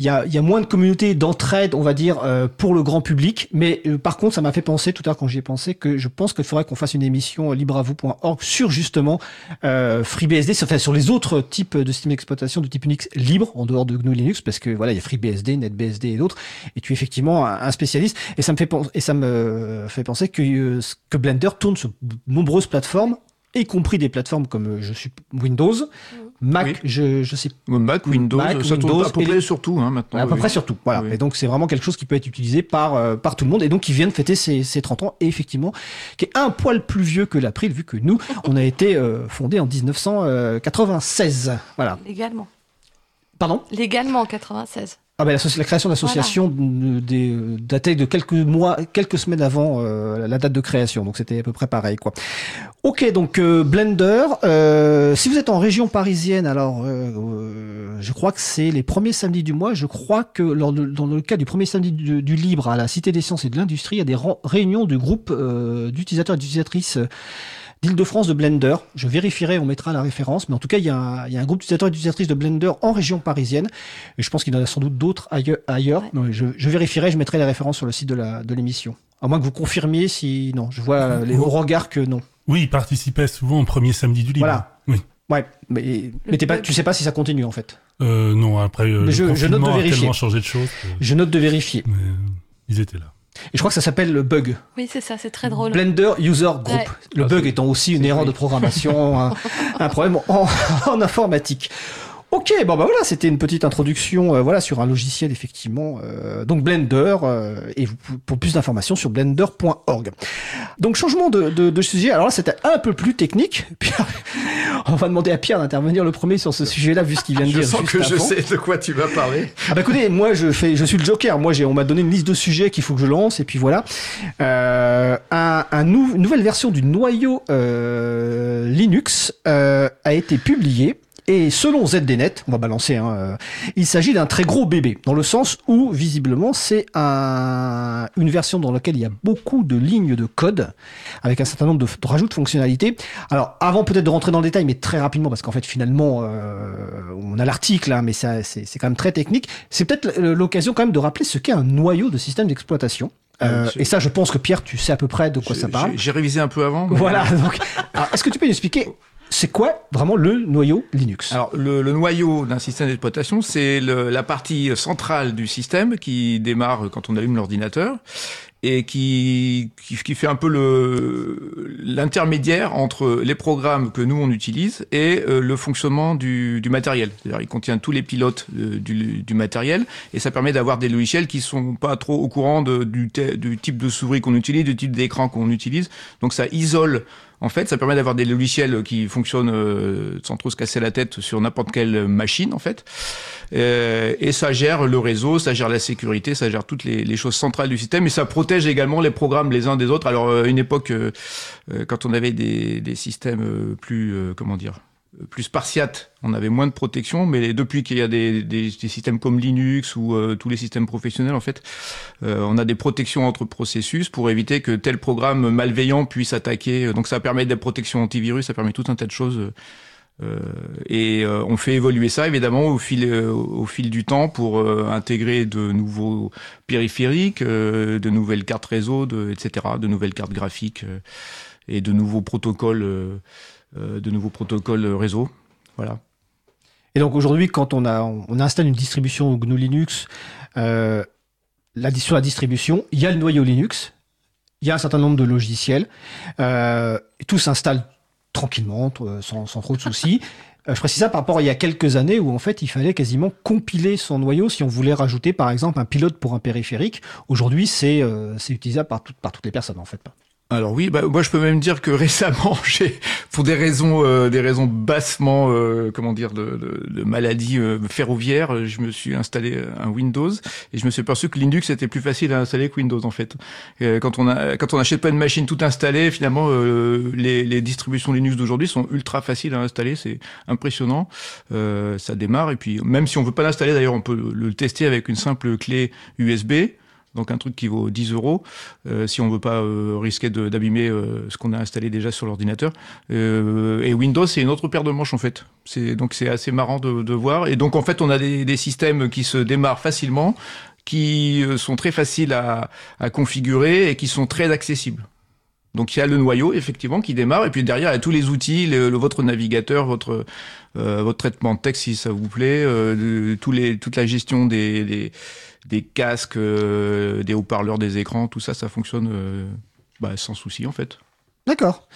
il y a, y a moins de communautés d'entraide, on va dire, euh, pour le grand public. Mais euh, par contre, ça m'a fait penser tout à l'heure quand j'y ai pensé que je pense qu'il faudrait qu'on fasse une émission euh, libreavou.org sur justement euh, FreeBSD, enfin sur les autres types de systèmes d'exploitation de type Unix libre en dehors de GNU Linux, parce que voilà, il y a FreeBSD, NetBSD et d'autres. Et tu es effectivement un, spécialiste. Et ça me fait et ça me fait penser que euh, que Blender tourne sur nombreuses plateformes y compris des plateformes comme euh, je suis Windows, Mac, Oui. je, je sais Mac, Windows, Mac, ça tourne Windows à peu et près surtout hein, maintenant. à peu oui. près sur tout. Voilà. Oui. Et donc c'est vraiment quelque chose qui peut être utilisé par euh, par tout le monde et donc qui vient de fêter ses, ses 30 ans et effectivement qui est un poil plus vieux que l'April vu que nous on a été euh, fondé en 1996. Voilà. Légalement. Pardon? Légalement en 96. Ah ben la, la création d'association de- des- euh, datait de quelques mois, quelques semaines avant euh, la date de création, donc c'était à peu près pareil quoi. Ok, donc euh, Blender. euh, si vous êtes en région parisienne, alors euh, euh, je crois que c'est les premiers samedis du mois. Je crois que lors de- dans le cas du premier samedi du, du libre à la Cité des Sciences et de l'Industrie, il y a des réunions du groupe euh, d'utilisateurs et d'utilisatrices. d'Île-de-France de Blender. Je vérifierai, on mettra la référence, mais en tout cas, il y a un, il y a un groupe d'utilisateurs et d'utilisatrices de Blender en région parisienne. Et je pense qu'il y en a sans doute d'autres ailleurs. ailleurs. Ouais. Non, je, je vérifierai, je mettrai les références sur le site de la de l'émission. À moins que vous confirmiez si non, je vois euh, les, au regard que non. Oui, il participait souvent au premier samedi du livre. Voilà. Oui. Ouais, mais, mais t'es pas, tu sais pas si ça continue en fait. Euh, non, après, euh, le je- je note de a vérifier. tellement changé de choses. que- Je note de vérifier. mais, euh, ils étaient là. Et je crois que ça s'appelle le bug. Oui, c'est ça, c'est très drôle. Blender User Group. Ouais. Le Ah, bug c'est- étant aussi une erreur de programmation, un, un problème en, en informatique. Ok, bon bah voilà, c'était une petite introduction, euh, voilà, sur un logiciel effectivement, euh, donc Blender, euh, et vous, pour plus d'informations sur blender.org. Donc changement de, de, de sujet. Alors là, c'était un peu plus technique. Pierre, on va demander à Pierre d'intervenir le premier sur ce sujet-là, vu ce qu'il vient de Je dire. sens juste que je sais de quoi tu vas parler. Ah bah écoutez, moi je fais, je suis le Joker. Moi j'ai, on m'a donné une liste de sujets qu'il faut que je lance et puis voilà. Euh, un, un nou- une nouvelle version du noyau euh, Linux euh, a été publiée. Et selon ZDNet, on va balancer, hein, euh, il s'agit d'un très gros bébé, dans le sens où, visiblement, c'est un, une version dans laquelle il y a beaucoup de lignes de code, avec un certain nombre de, de rajouts de fonctionnalités. Alors, avant peut-être de rentrer dans le détail, mais très rapidement, parce qu'en fait, finalement, euh, on a l'article, hein, mais ça, c'est c'est quand même très technique. C'est peut-être l'occasion quand même de rappeler ce qu'est un noyau de système d'exploitation. Euh, Euh, et ça, je pense que Pierre, tu sais à peu près de quoi ça parle. j'ai- J'ai révisé un peu avant. Voilà. Donc, alors, est-ce que tu peux nous expliquer c'est quoi vraiment le noyau Linux? Alors, le, noyau d'un système d'exploitation, c'est la partie centrale du système qui démarre quand on allume l'ordinateur et qui, qui, fait un peu le l'intermédiaire entre les programmes que nous on utilise et euh, le fonctionnement du, du matériel. C'est-à-dire, il contient tous les pilotes euh, du, matériel et ça permet d'avoir des logiciels qui sont pas trop au courant du, du type de souris qu'on utilise, du type d'écran qu'on utilise. Donc, ça isole en fait, ça permet d'avoir des logiciels qui fonctionnent euh, sans trop se casser la tête sur n'importe quelle machine, en fait. Euh, et ça gère le réseau, ça gère la sécurité, ça gère toutes les, choses centrales du système, et ça protège également les programmes les uns des autres. Alors, euh, une époque, euh, quand on avait des, des systèmes plus, comment dire, plus spartiates, on avait moins de protection, mais depuis qu'il y a des, des, des systèmes comme Linux ou euh, tous les systèmes professionnels, en fait, euh, on a des protections entre processus pour éviter que tel programme malveillant puisse attaquer. Donc ça permet des protections antivirus, ça permet tout un tas de choses. Euh, et euh, on fait évoluer ça évidemment au fil euh, au fil du temps pour euh, intégrer de nouveaux périphériques, euh, de nouvelles cartes réseau, de, etc., de nouvelles cartes graphiques euh, et de nouveaux protocoles. Euh, de nouveaux protocoles réseau. Voilà. Et donc aujourd'hui, quand on, a, on installe une distribution GNU Linux, euh, la, sur la distribution, il y a le noyau Linux, il y a un certain nombre de logiciels, euh, tout s'installe tranquillement, sans, sans, trop de soucis. Euh, je précise ça par rapport à il y a quelques années où en fait il fallait quasiment compiler son noyau si on voulait rajouter par exemple un pilote pour un périphérique. Aujourd'hui c'est euh, utilisable par, tout, par toutes les personnes en fait. Alors oui, bah, moi je peux même dire que récemment, j'ai, pour des raisons, euh, des raisons bassement, euh, comment dire, de, de, de maladie euh, ferroviaire, je me suis installé un Windows et je me suis aperçu que Linux était plus facile à installer que Windows en fait. quand on a, quand on n'achète pas une machine tout installée, finalement, les, les, distributions Linux d'aujourd'hui sont ultra faciles à installer, c'est impressionnant. ça démarre et puis même si on veut pas l'installer, d'ailleurs, on peut le tester avec une simple clé USB donc un truc qui vaut 10 euros, euh, si on veut pas euh, risquer d'abîmer euh, ce qu'on a installé déjà sur l'ordinateur. et Windows, c'est une autre paire de manches en fait. Donc c'est assez marrant de, de, voir. Et donc en fait, on a des, des systèmes qui se démarrent facilement, qui sont très faciles à, à configurer et qui sont très accessibles. Donc il y a le noyau effectivement qui démarre et puis derrière il y a tous les outils, le, votre navigateur, votre euh, votre traitement de texte si ça vous plaît, euh, tous les toute la gestion des, des des casques, euh, des haut-parleurs, des écrans, tout ça, ça fonctionne euh, bah, sans souci en fait. D'accord.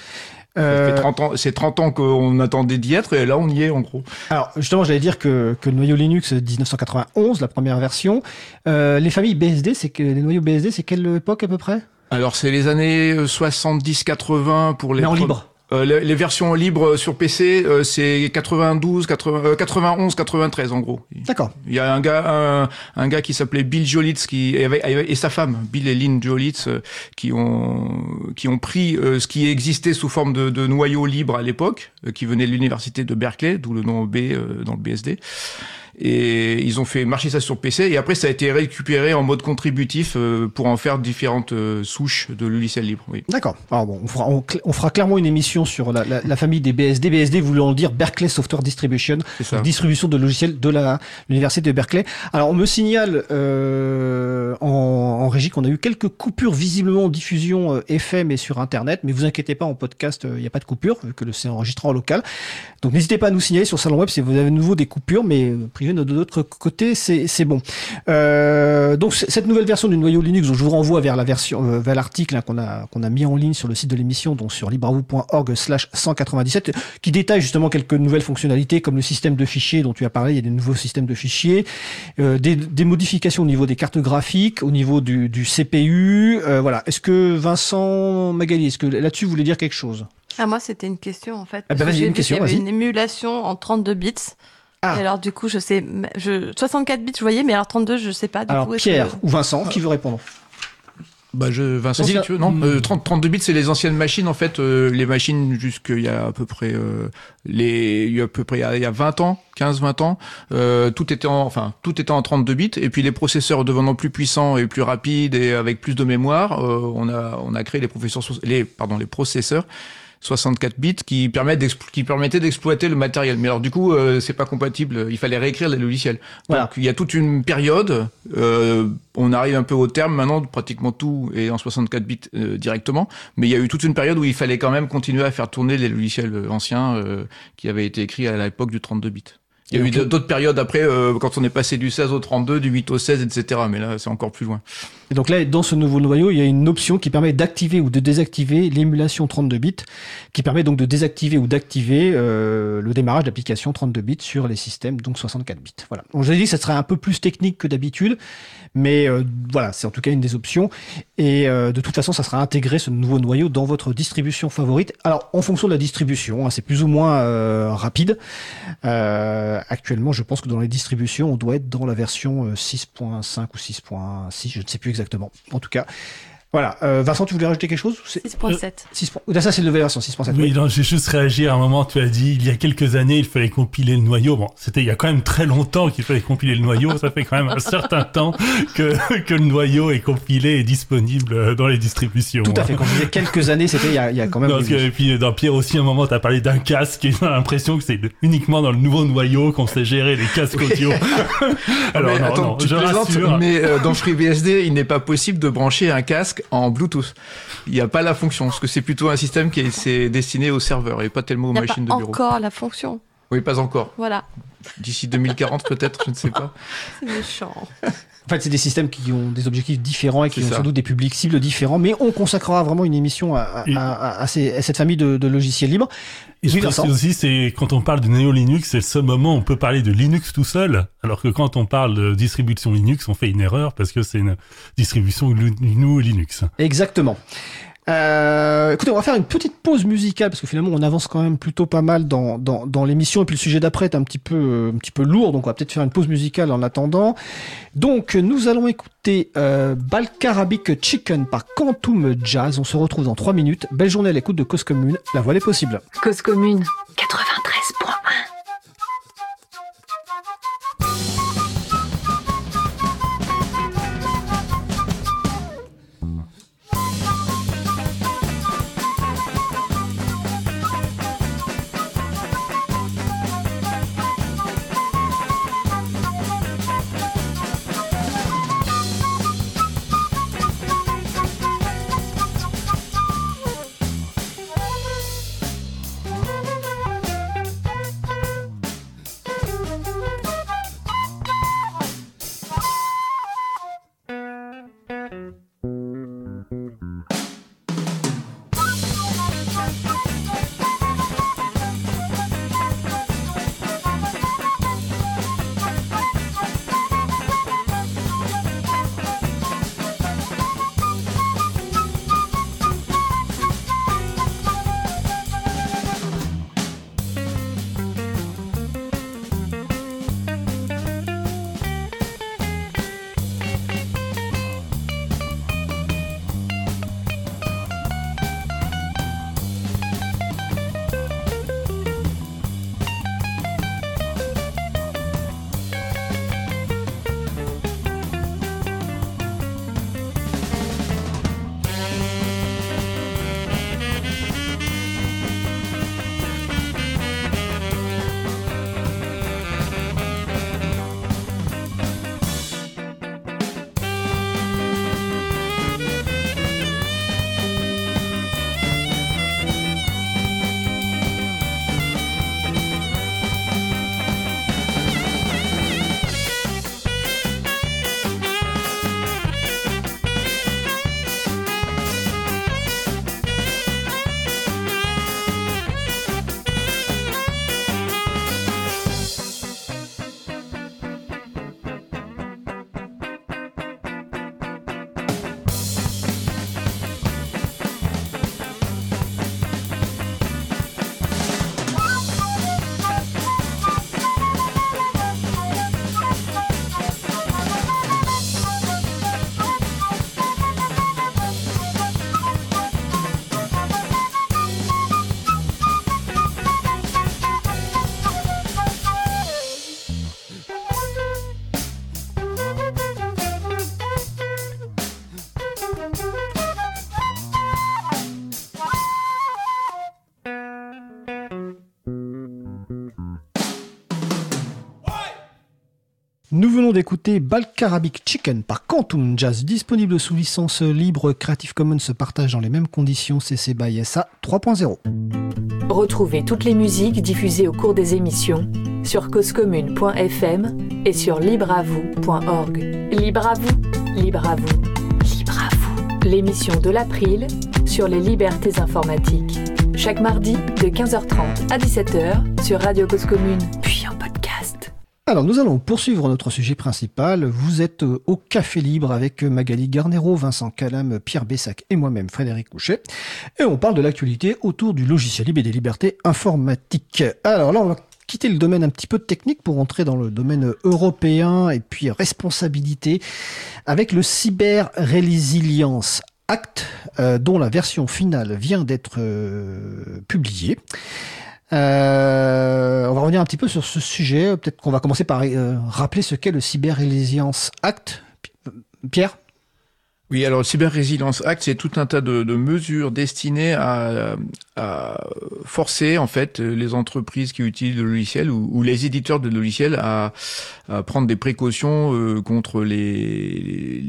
Euh... 30 ans, c'est 30 ans qu'on attendait d'y être et là on y est en gros. Alors justement, j'allais dire que, que le noyau Linux 1991, la première version, les familles BSD, c'est que les noyaux BSD, c'est quelle époque à peu près? Alors c'est les années 70-80 pour les. Mais en libre. Euh, les, versions libres sur PC, euh, c'est 92, 80, 91, 93 en gros. D'accord. Il y a un gars, un, gars qui s'appelait Bill Jolitz qui et, et, sa femme, Bill et Lynn Jolitz, euh, qui ont qui ont pris ce qui existait sous forme de, de noyau libre à l'époque, qui venait de l'université de Berkeley, d'où le nom B dans le BSD et ils ont fait marcher ça sur PC et après ça a été récupéré en mode contributif euh, pour en faire différentes euh, souches de logiciels libres. Oui. D'accord. Alors bon, on fera, on, fera, clairement une émission sur la, la, la, famille des BSD. BSD voulant dire Berkeley Software Distribution, distribution de logiciels de l'université de Berkeley. Alors on me signale euh, en, en, régie qu'on a eu quelques coupures visiblement en diffusion euh, FM et sur Internet, mais vous inquiétez pas, en podcast il n'y a pas de coupure vu que c'est enregistré en local. Donc n'hésitez pas à nous signaler sur Salon Web si vous avez de nouveau des coupures, mais de l'autre côté, c'est bon. Euh, donc cette nouvelle version du noyau Linux, je vous renvoie vers la version, euh, vers l'article hein, qu'on a qu'on a mis en ligne sur le site de l'émission, donc sur libravou.org/slash 197, qui détaille justement quelques nouvelles fonctionnalités comme le système de fichiers dont tu as parlé. Il y a des nouveaux systèmes de fichiers, euh, des, des, modifications au niveau des cartes graphiques, au niveau du, du CPU. Euh, voilà. Est-ce que Vincent Magali, est-ce que là-dessus vous voulez dire quelque chose? Ah, moi, c'était une question en fait. Ah bah, une question. Une émulation en 32 bits. Ah. alors du coup, je sais, je 64 bits, je voyais, mais alors 32, je sais pas. Du alors Pierre ou Vincent, qui veut répondre bah je, Vincent, si tu veux, non. 30, 32 bits, c'est les anciennes machines, en fait, euh, les machines jusqu'il y a à peu près, euh, les, il y a à peu près, il y a 20 ans, 15, 20 ans, euh, tout était en, enfin, tout était en 32 bits, et puis les processeurs devenant plus puissants et plus rapides et avec plus de mémoire, on a, on a créé les les, pardon, les processeurs 64 bits qui qui permettaient d'exploiter le matériel. Mais alors du coup, euh, c'est pas compatible. Il fallait réécrire les logiciels. Donc il y a toute une période. Euh, on arrive un peu au terme maintenant. Pratiquement tout est en 64 bits euh, directement. Mais il y a eu toute une période où il fallait quand même continuer à faire tourner les logiciels anciens qui avaient été écrits à l'époque du 32 bits. Il y a eu d'autres périodes après, euh, quand on est passé du 16 au 32, du 8 au 16, etc. Mais là, c'est encore plus loin. Et donc là, dans ce nouveau noyau, il y a une option qui permet d'activer ou de désactiver l'émulation 32 bits, qui permet donc de désactiver ou d'activer euh, le démarrage d'application 32 bits sur les systèmes donc 64 bits. Voilà. Donc, je vous ai dit que ça serait un peu plus technique que d'habitude, mais euh, voilà, c'est en tout cas une des options. Et euh, de toute façon, ça sera intégré ce nouveau noyau dans votre distribution favorite. Alors, en fonction de la distribution, hein, c'est plus ou moins euh, rapide. actuellement, je pense que dans les distributions, on doit être dans la version 6.5 ou 6.6, je ne sais plus exactement. En tout cas, voilà. Euh, Vincent, tu voulais rajouter quelque chose 6.7. 6. Ça, c'est le version 6.7. Oui, non, j'ai juste réagi à un moment. Tu as dit, il y a quelques années, il fallait compiler le noyau. Bon, c'était il y a quand même très longtemps qu'il fallait compiler le noyau. Ça fait quand même un certain temps que, que le noyau est compilé et disponible dans les distributions. Tout à fait. Quand je disais quelques années, c'était il, il, y a quand même. Non, et puis, dans Pierre aussi, à un moment, tu as parlé d'un casque et j'ai l'impression que c'est uniquement dans le nouveau noyau qu'on sait gérer les casques audio. Alors, mais, non, attends, non, je rassure. Mais euh, dans FreeBSD, il n'est pas possible de brancher un casque en Bluetooth. Il n'y a pas la fonction, parce que c'est plutôt un système qui est, destiné aux serveurs et pas tellement aux a machines pas de bureau. encore la fonction. Oui, pas encore. Voilà. D'ici 2040 peut-être, je ne sais pas. C'est méchant. En fait, c'est des systèmes qui ont des objectifs différents et qui ont ça. sans doute des publics cibles différents, mais on consacrera vraiment une émission à, à- Et- à- à ces- à cette famille de, de logiciels libres. Et je Oui, Vincent. aussi, c'est quand on parle de Neo Linux, c'est le seul moment où on peut parler de Linux tout seul, alors que quand on parle de distribution Linux, on fait une erreur parce que c'est une distribution GNU Linux. Exactement. Euh, écoutez, on va faire une petite pause musicale parce que finalement on avance quand même plutôt pas mal dans, dans, dans l'émission et puis le sujet d'après est un petit peu euh, un petit peu lourd donc on va peut-être faire une pause musicale en attendant. Donc nous allons écouter euh, Balkarabic Chicken par Quantum Jazz. On se retrouve dans 3 minutes. Belle journée à l'écoute de Cause Commune. La voix est possible. Cause commune 93.1. venons d'écouter Balkarabic Chicken par Quantum Jazz, disponible sous licence libre Creative Commons se partage dans les mêmes conditions CC BY SA 3.0. Retrouvez toutes les musiques diffusées au cours des émissions sur causecommune.fm et sur libreavoue.org. Libre à vous, libre à vous, libre à vous. L'émission de l'April sur les libertés informatiques. Chaque mardi de 15h30 à 17h sur Radio Cause Commune. Alors nous allons poursuivre notre sujet principal. Vous êtes euh, au Café Libre avec euh, Magali Garnero, Vincent Calam, Pierre Bessac et moi-même Frédéric Couchet. Et on parle de l'actualité autour du logiciel libre et des libertés informatiques. Alors là, on va quitter le domaine un petit peu technique pour entrer dans le domaine européen et puis responsabilité avec le Cyber Resilience Act, euh, dont la version finale vient d'être euh, publiée. Euh, on va revenir un petit peu sur ce sujet. Peut-être qu'on va commencer par euh, rappeler ce qu'est le Cyber Resilience Act. Pi- Pierre? Oui, alors le Cyber Resilience Act, c'est tout un tas de, mesures destinées à, à, forcer en fait les entreprises qui utilisent le logiciel ou, les éditeurs de logiciels à, prendre des précautions euh, contre les,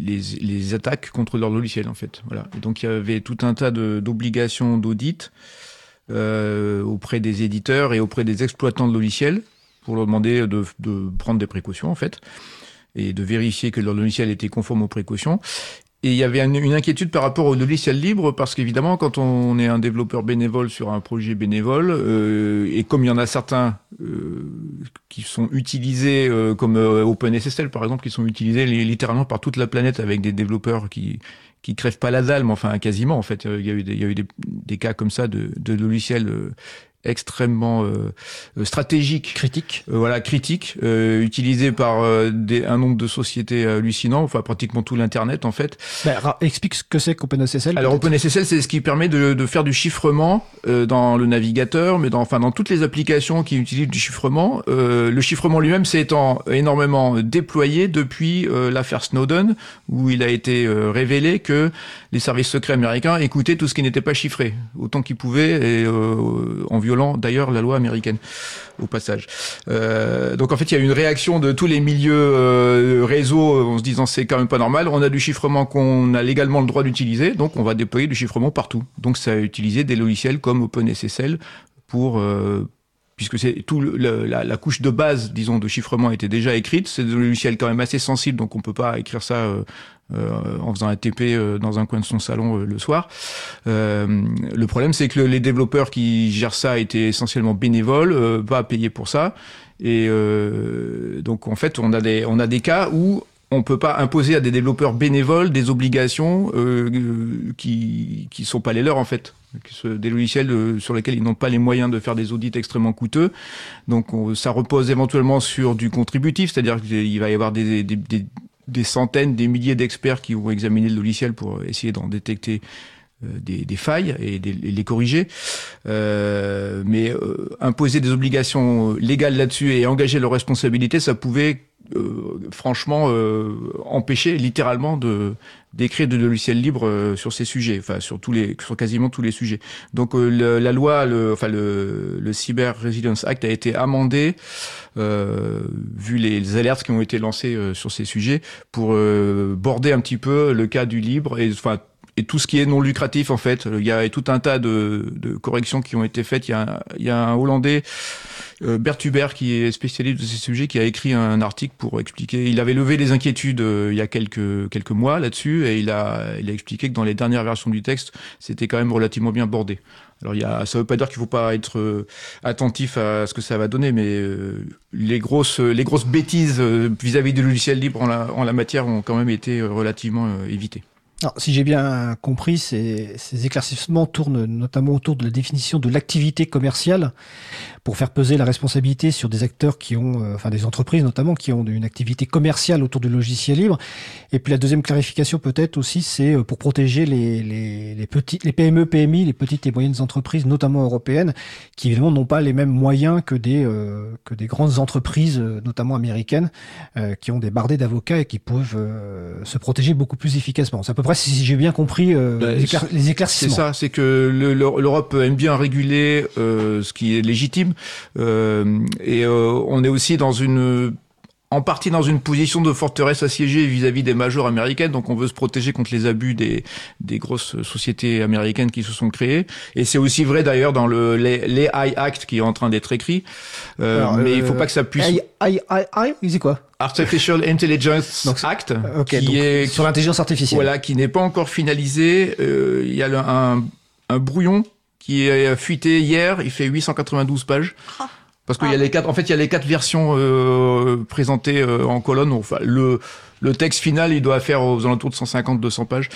attaques contre leur logiciel en fait. Voilà. Donc il y avait tout un tas d'obligations d'audit euh, auprès des éditeurs et auprès des exploitants de logiciels pour leur demander de, de prendre des précautions en fait et de vérifier que leur logiciel était conforme aux précautions. Et il y avait une, inquiétude par rapport au logiciel libre, parce qu'évidemment, quand on est un développeur bénévole sur un projet bénévole, euh, et comme il y en a certains euh, qui sont utilisés, euh, comme euh, OpenSSL par exemple, qui sont utilisés littéralement par toute la planète avec des développeurs qui qui crèvent pas la dalle, mais enfin quasiment en fait. Il y a eu des, il y a eu cas comme ça de, de logiciels euh, extrêmement euh, euh, stratégique, critique, euh, voilà critique, euh, utilisé par euh, des, un nombre de sociétés hallucinant, enfin pratiquement tout l'internet en fait. Bah, explique ce que c'est qu'OpenSSL. Alors OpenSSL, c'est ce qui permet de, de faire du chiffrement euh, dans le navigateur, mais dans enfin dans toutes les applications qui utilisent du chiffrement. le chiffrement lui-même s'est énormément déployé depuis l'affaire Snowden, où il a été révélé que les services secrets américains écoutaient tout ce qui n'était pas chiffré autant qu'ils pouvaient et en d'ailleurs la loi américaine au passage. Euh, donc en fait, il y a une réaction de tous les milieux euh, réseaux en se disant c'est quand même pas normal. On a du chiffrement qu'on a légalement le droit d'utiliser, donc on va déployer du chiffrement partout. Donc ça a utilisé des logiciels comme OpenSSL pour euh, puisque c'est tout la, couche de base, disons, de chiffrement était déjà écrite. C'est des logiciels quand même assez sensibles, donc on peut pas écrire ça euh, euh, en faisant un TP euh, dans un coin de son salon euh, le soir. le problème, c'est que les développeurs qui gèrent ça étaient essentiellement bénévoles, pas payés pour ça. Et donc, en fait, on a des, on a des cas où on peut pas imposer à des développeurs bénévoles des obligations euh, qui qui sont pas les leurs en fait des logiciels sur lesquels ils n'ont pas les moyens de faire des audits extrêmement coûteux donc ça repose éventuellement sur du contributif c'est-à-dire qu'il va y avoir des, des, des, des centaines, des milliers d'experts qui vont examiner le logiciel pour essayer d'en détecter euh, des, failles et, les corriger. Euh, mais euh, imposer des obligations légales là-dessus et engager leurs responsabilités, ça pouvait euh, franchement euh, empêcher littéralement de d'écrire de logiciels libres euh, sur ces sujets, enfin sur tous les sur quasiment tous les sujets. Donc le, la loi, le, enfin le, le Cyber Resilience Act a été amendé vu les, les, alertes qui ont été lancées sur ces sujets pour border un petit peu le cas du libre et enfin et tout ce qui est non lucratif en fait. Il y a tout un tas de, de corrections qui ont été faites. Il y a, il y a un Hollandais, euh, Bert Hubert, qui est spécialiste de ces sujets, qui a écrit un article pour expliquer. Il avait levé des inquiétudes euh, il y a quelques quelques mois là-dessus, et il a il a expliqué que dans les dernières versions du texte, c'était quand même relativement bien bordé. Alors il y a, ça veut pas dire qu'il faut pas être euh, attentif à ce que ça va donner, mais les grosses les grosses bêtises vis-à-vis du logiciel libre en la, en la matière ont quand même été relativement évitées. Si j'ai bien compris, ces, éclaircissements tournent notamment autour de la définition de l'activité commerciale pour faire peser la responsabilité sur des acteurs qui ont, euh, enfin des entreprises notamment, qui ont une activité commerciale autour du logiciel libre. Et puis la deuxième clarification peut-être aussi, c'est euh, pour protéger les, les, les, petites, les PME, PMI, les petites et moyennes entreprises, notamment européennes, qui évidemment n'ont pas les mêmes moyens que des, euh, que des grandes entreprises, notamment américaines, euh, qui ont des bardés d'avocats et qui peuvent se protéger beaucoup plus efficacement. C'est à peu près si j'ai bien compris bah, les, éclair les éclaircissements. C'est ça, c'est que l'Europe aime bien réguler ce qui est légitime et euh, on est aussi dans une en partie dans une position de forteresse assiégée vis-à-vis des majors américaines, donc on veut se protéger contre les abus des, des grosses sociétés américaines qui se sont créées. Et c'est aussi vrai d'ailleurs dans le l'AI Act qui est en train d'être écrit, euh, Alors, mais euh, il faut pas que ça puisse. AI, AI, il dit quoi? Artificial Intelligence donc, Act, okay, qui est sur l'intelligence artificielle. Voilà, qui n'est pas encore finalisé. Euh, il y a le, un, un brouillon qui est fuité hier. Il fait 892 pages. Ah. Parce qu'il ah. y a les quatre, en fait, il y a les quatre versions euh, présentées euh, en colonne. Enfin, le le texte final, il doit faire aux alentours de 150-200 pages.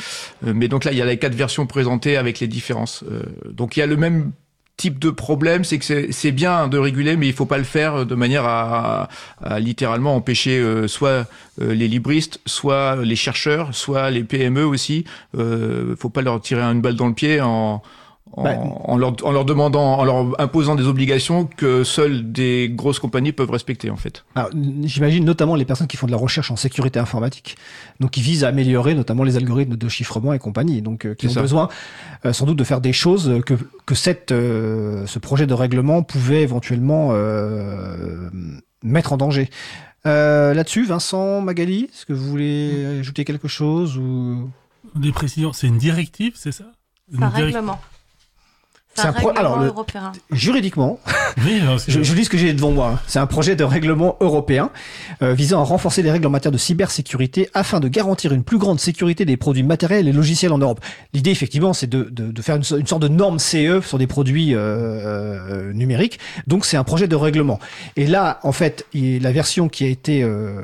Euh, mais donc là, il y a les quatre versions présentées avec les différences. Euh, donc il y a le même type de problème, c'est que c'est bien de réguler, mais il faut pas le faire de manière à, à, à littéralement empêcher euh, soit euh, les libristes, soit les chercheurs, soit les PME aussi. Euh, faut pas leur tirer une balle dans le pied en en, Bah, en leur, en leur demandant, en leur imposant des obligations que seules des grosses compagnies peuvent respecter en fait. J'imagine notamment les personnes qui font de la recherche en sécurité informatique, donc qui visent à améliorer notamment les algorithmes de chiffrement et compagnie, donc euh, qui ont ça. besoin euh, sans doute de faire des choses que, que cette, euh, ce projet de règlement pouvait éventuellement euh, mettre en danger. Euh, Là-dessus, Vincent, Magali, est-ce que vous voulez ajouter quelque chose ou? Des précisions. C'est une directive, c'est ça? C'est un règlement. C'est un pro- règlement alors, le- européen. juridiquement Oui, non, c'est- Je, je lis ce que j'ai devant moi. hein. C'est un projet de règlement européen euh, visant à renforcer les règles en matière de cybersécurité afin de garantir une plus grande sécurité des produits matériels et logiciels en Europe. L'idée, effectivement, c'est de, de, de faire une, so- une sorte de norme CE sur des produits euh, euh, numériques. Donc, c'est un projet de règlement. Et là, en fait, la version qui a été euh,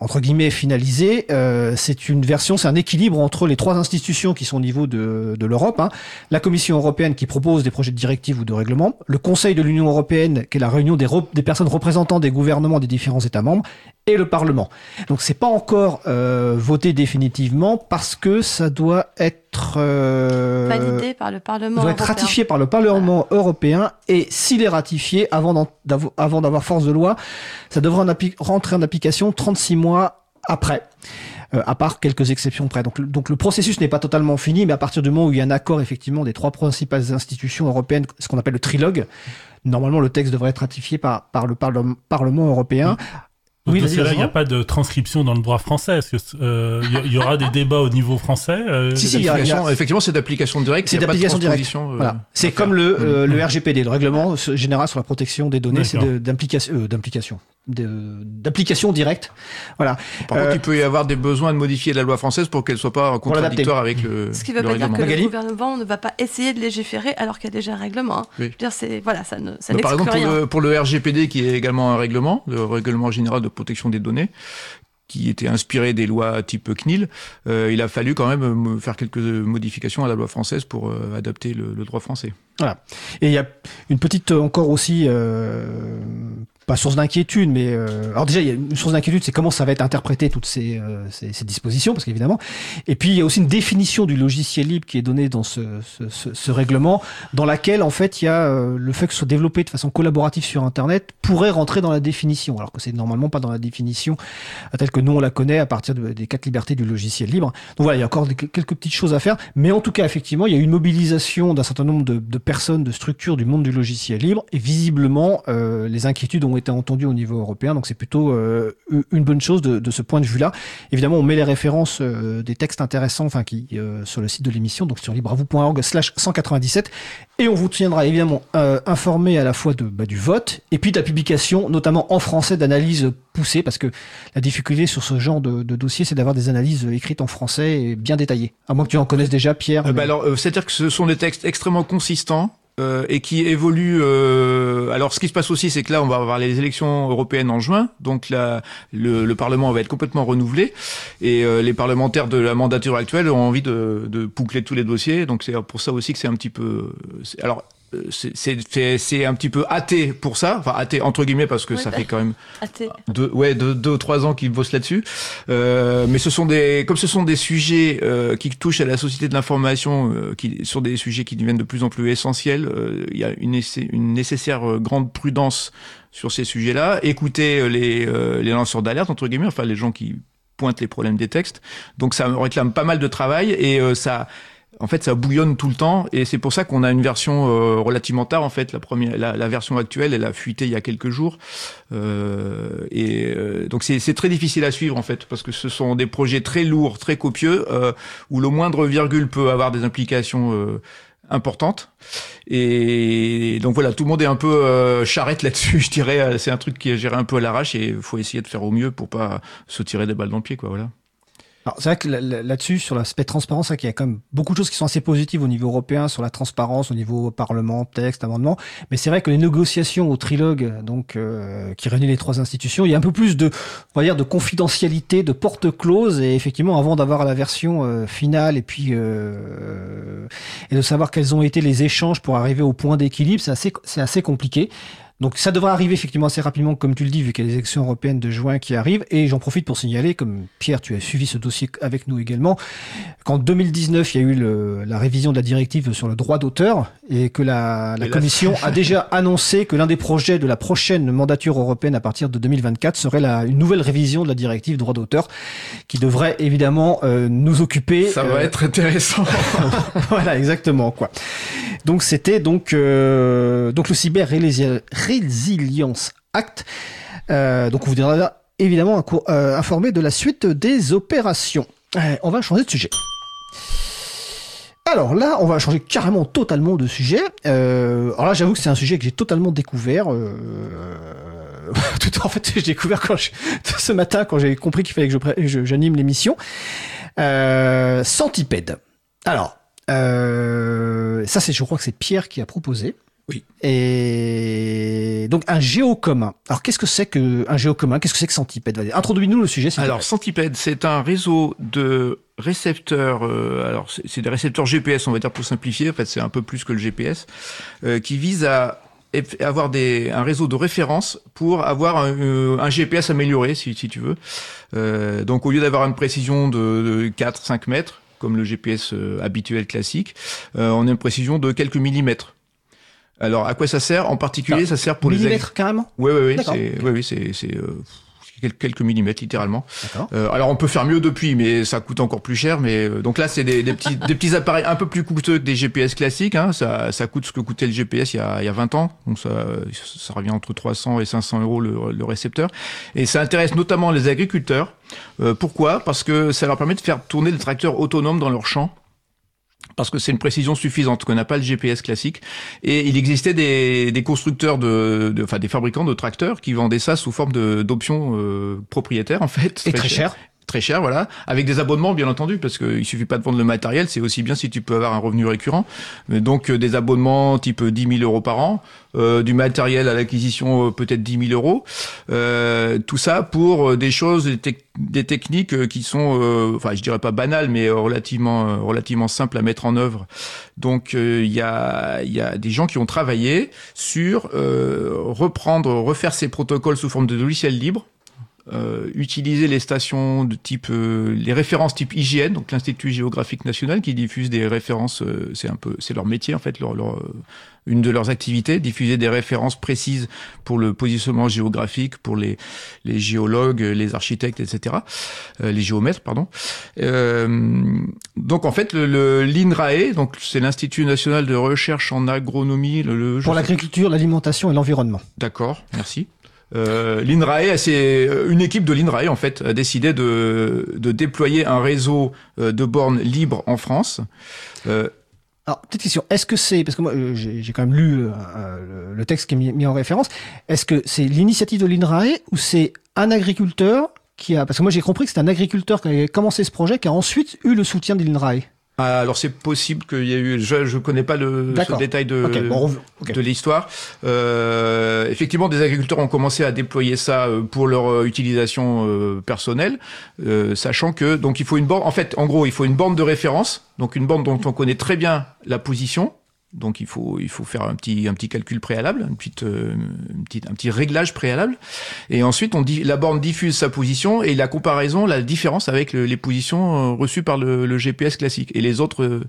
entre guillemets finalisée, euh, c'est une version, c'est un équilibre entre les trois institutions qui sont au niveau de, de l'Europe. hein. La Commission européenne qui propose des projets de directive ou de règlement, le Conseil de l'Union européenne qui est la réunion des, rep- des personnes représentant des gouvernements des différents États membres, et le Parlement. Donc c'est pas encore euh, voté définitivement parce que ça doit être euh, Validé par le Parlement doit être européen. ratifié par le Parlement européen et s'il est ratifié avant d'avoir force de loi, ça devrait en rentrer en application 36 mois après. Euh, à part quelques exceptions près. Donc, le- donc le processus n'est pas totalement fini, mais à partir du moment où il y a un accord effectivement des trois principales institutions européennes, ce qu'on appelle le trilogue, normalement le texte devrait être ratifié par, par le Parle- Parlement européen. Oui, dans vas-y, ce cas-là, il n'y a pas de transcription dans le droit français. Est-ce que euh, il y, y aura des débats au niveau français euh, Si, si, il y a- D'application- Effectivement, c'est d'application directe. C'est y d'application directe. euh, Voilà. C'est comme le, euh, Mhm. le RGPD, le règlement général sur la protection des données, c'est d'implication, euh, d'application directe. Voilà. Par Euh, contre, il peut y avoir des besoins de modifier la loi française pour qu'elle soit pas contradictoire avec le, Ce qui ne veut pas dire que Magali le gouvernement ne va pas essayer de légiférer alors qu'il y a déjà un règlement. hein. Oui. Je veux dire, c'est voilà, ça ne ça par exemple, pour le, pour le RGPD, qui est également un règlement, le règlement général de protection des données, qui était inspiré des lois type CNIL, euh, il a fallu quand même euh, faire quelques modifications à la loi française pour euh, adapter le, le droit français. Et il y a une petite euh, encore aussi, euh, pas source d'inquiétude, mais euh, alors déjà il y a une source d'inquiétude, c'est comment ça va être interprété toutes ces, euh, ces, ces dispositions, parce qu'évidemment. Et puis il y a aussi une définition du logiciel libre qui est donnée dans ce, ce, ce, ce règlement, dans laquelle en fait il y a euh, le fait que ce soit développé de façon collaborative sur Internet pourrait rentrer dans la définition, alors que c'est normalement pas dans la définition euh, telle que nous on la connaît à partir de- des quatre libertés du logiciel libre. Donc voilà, il y a encore quelques petites choses à faire, mais en tout cas effectivement il y a une mobilisation d'un certain nombre de, de personnes, de structures du monde du logiciel libre, et visiblement euh, les inquiétudes ont été entendues au niveau européen, donc c'est plutôt euh, une bonne chose de, de ce point de vue-là. Évidemment, on met les références euh, des textes intéressants, enfin qui euh, sur le site de l'émission, donc sur libravou.org/slash 197, et on vous tiendra évidemment informé à la fois de, bah, du vote et puis de la publication, notamment en français, d'analyses poussées, parce que la difficulté sur ce genre de, de dossier, c'est d'avoir des analyses écrites en français et bien détaillées. À moins que tu en connaisses déjà, Pierre. Mais- bah alors, c'est-à-dire que ce sont des textes extrêmement consistants. Euh, et qui évoluent. euh, alors, ce qui se passe aussi, c'est que là, on va avoir les élections européennes en juin, donc là, le, le Parlement va être complètement renouvelé, et euh, les parlementaires de la mandature actuelle ont envie de, de boucler tous les dossiers. Donc, c'est pour ça aussi que c'est un petit peu. Alors, c'est- un petit peu hâté pour ça, enfin hâté entre guillemets parce que ça bah. fait quand même Athée. deux, ouais, deux, deux ou trois ans qu'ils bossent là-dessus. Euh, mais ce sont des, comme ce sont des sujets euh, qui touchent à la société de l'information, euh, qui sur des sujets qui deviennent de plus en plus essentiels, euh, il y a une, une nécessaire euh, grande prudence sur ces sujets-là. Écouter euh, les, euh, les lanceurs d'alerte entre guillemets, enfin les gens qui pointent les problèmes des textes. Donc ça réclame pas mal de travail et euh, ça en fait, ça bouillonne tout le temps, et c'est pour ça qu'on a une version euh, relativement tard. En fait, la première, la, la version actuelle, elle a fuité il y a quelques jours, euh, et euh, donc c'est très difficile à suivre en fait, parce que ce sont des projets très lourds, très copieux, euh, où le moindre virgule peut avoir des implications euh, importantes. Et donc voilà, tout le monde est un peu euh, charrette là-dessus, je dirais. C'est un truc qui est géré un peu à l'arrache, et il faut essayer de faire au mieux pour pas se tirer des balles dans le pied, quoi. Voilà. Alors, c'est vrai que là- là- là-dessus, sur l'aspect transparence, qu'il y a quand même beaucoup de choses qui sont assez positives au niveau européen, sur la transparence, au niveau parlement, texte, amendement. Mais c'est vrai que les négociations au trilogue, donc euh, qui réunit les trois institutions, il y a un peu plus de, on va dire, de confidentialité, de porte close. Et effectivement, avant d'avoir la version euh, finale et puis euh, et de savoir quels ont été les échanges pour arriver au point d'équilibre, c'est assez, c'est assez compliqué. Donc ça devrait arriver effectivement assez rapidement, comme tu le dis, vu qu'il y a les élections européennes de juin qui arrivent. Et j'en profite pour signaler, comme Pierre, tu as suivi ce dossier avec nous également, qu'en 2019, il y a eu le, la révision de la directive sur le droit d'auteur et que la, la Commission a déjà annoncé que l'un des projets de la prochaine mandature européenne à partir de 2024 serait la, une nouvelle révision de la directive droit d'auteur qui devrait évidemment euh, nous occuper. Ça va euh, être intéressant. voilà, exactement quoi. Donc c'était donc euh, donc le cyber Resilience Act. Euh, donc on vous donnera évidemment euh, informé de la suite des opérations. On va changer de sujet. Alors là, on va changer carrément totalement de sujet. Alors là, j'avoue que c'est un sujet que j'ai totalement découvert. Tout en fait, j'ai découvert ce matin quand j'ai compris qu'il fallait que j'anime l'émission. Centipède. Alors, euh, ça c'est, je crois que c'est Pierre qui a proposé. Oui. Et donc un géocommun. Alors qu'est-ce que c'est que un géocommun Qu'est-ce que c'est que Centipède? Introduis-nous le sujet. Alors Centipède, c'est un réseau de récepteurs. Euh, alors c'est des récepteurs GPS, on va dire pour simplifier. En fait, c'est un peu plus que le GPS, euh, qui vise à avoir des, un réseau de référence pour avoir un, euh, un GPS amélioré, si, si tu veux. Euh, donc au lieu d'avoir une précision de, de 4-5 mètres, comme le GPS euh, habituel classique, euh, on a une précision de quelques millimètres. Alors, à quoi ça sert? En particulier, ça sert pour millimètres, les carrément? Oui, oui, oui. C'est, oui, oui, c'est, c'est euh, quelques millimètres littéralement. Euh, alors on peut faire mieux depuis, mais ça coûte encore plus cher. Mais euh, donc là c'est des, des, petits des petits appareils un peu plus coûteux que des GPS classiques. Hein. Ça, ça coûte ce que coûtait le GPS il y a, il y a 20 ans. Donc ça, ça revient entre 300 et 500 euros le, le récepteur. Et ça intéresse notamment les agriculteurs. Euh, pourquoi? Parce que ça leur permet de faire tourner le tracteur autonome dans leur champ parce que c'est une précision suffisante qu'on n'a pas le GPS classique. Et il existait des, des constructeurs de, de, enfin des fabricants de tracteurs qui vendaient ça sous forme d'options euh, propriétaires en fait. Et très, cher. cher très cher, voilà, avec des abonnements bien entendu, parce qu'il suffit pas de vendre le matériel, c'est aussi bien si tu peux avoir un revenu récurrent. Donc euh, des abonnements type 10 000 euros par an, euh, du matériel à l'acquisition euh, peut-être 10 000 euros, euh, tout ça pour des choses, des, des techniques qui sont, enfin je dirais pas banales, mais relativement relativement simples à mettre en œuvre. Donc il y a il y a des gens qui ont travaillé sur reprendre, refaire ces protocoles sous forme de logiciel libre euh, utiliser les stations de type, euh, les références type IGN, donc l'Institut géographique national, qui diffuse des références, euh, c'est un peu, c'est leur métier en fait, leur, leur, euh, une de leurs activités, diffuser des références précises pour le positionnement géographique, pour les, les géologues, les architectes, etc., les géomètres, pardon. donc en fait, le, l'INRAE, donc c'est l'Institut national de recherche en agronomie, le, le pour l'agriculture, l'alimentation et l'environnement. D'accord, merci. Euh, L'INRAE, c'est une équipe de l'INRAE en fait, a décidé de, de déployer un réseau euh, de bornes libres en France. Euh, alors, petite question, est-ce que c'est, parce que moi j'ai quand même lu euh, le texte qui est mis, en référence, est-ce que c'est l'initiative de l'INRAE ou c'est un agriculteur qui a, parce que moi j'ai compris que c'est un agriculteur qui a commencé ce projet qui a ensuite eu le soutien de l'INRAE alors c'est possible qu'il y ait eu. Je je connais pas le ce détail de okay, bon, okay. de l'histoire. Euh, effectivement, des agriculteurs ont commencé à déployer ça euh, pour leur euh, utilisation euh, personnelle, euh, sachant que donc il faut une borne. En fait, en gros, il faut une borne de référence, donc une borne dont on connaît très bien la position donc il faut il faut faire un petit un petit calcul préalable, une petite, euh, une petite un petit réglage préalable, et ensuite on dit la borne diffuse sa position et la comparaison, la différence avec le, les positions euh, reçues par le, le, GPS classique. Et les autres euh,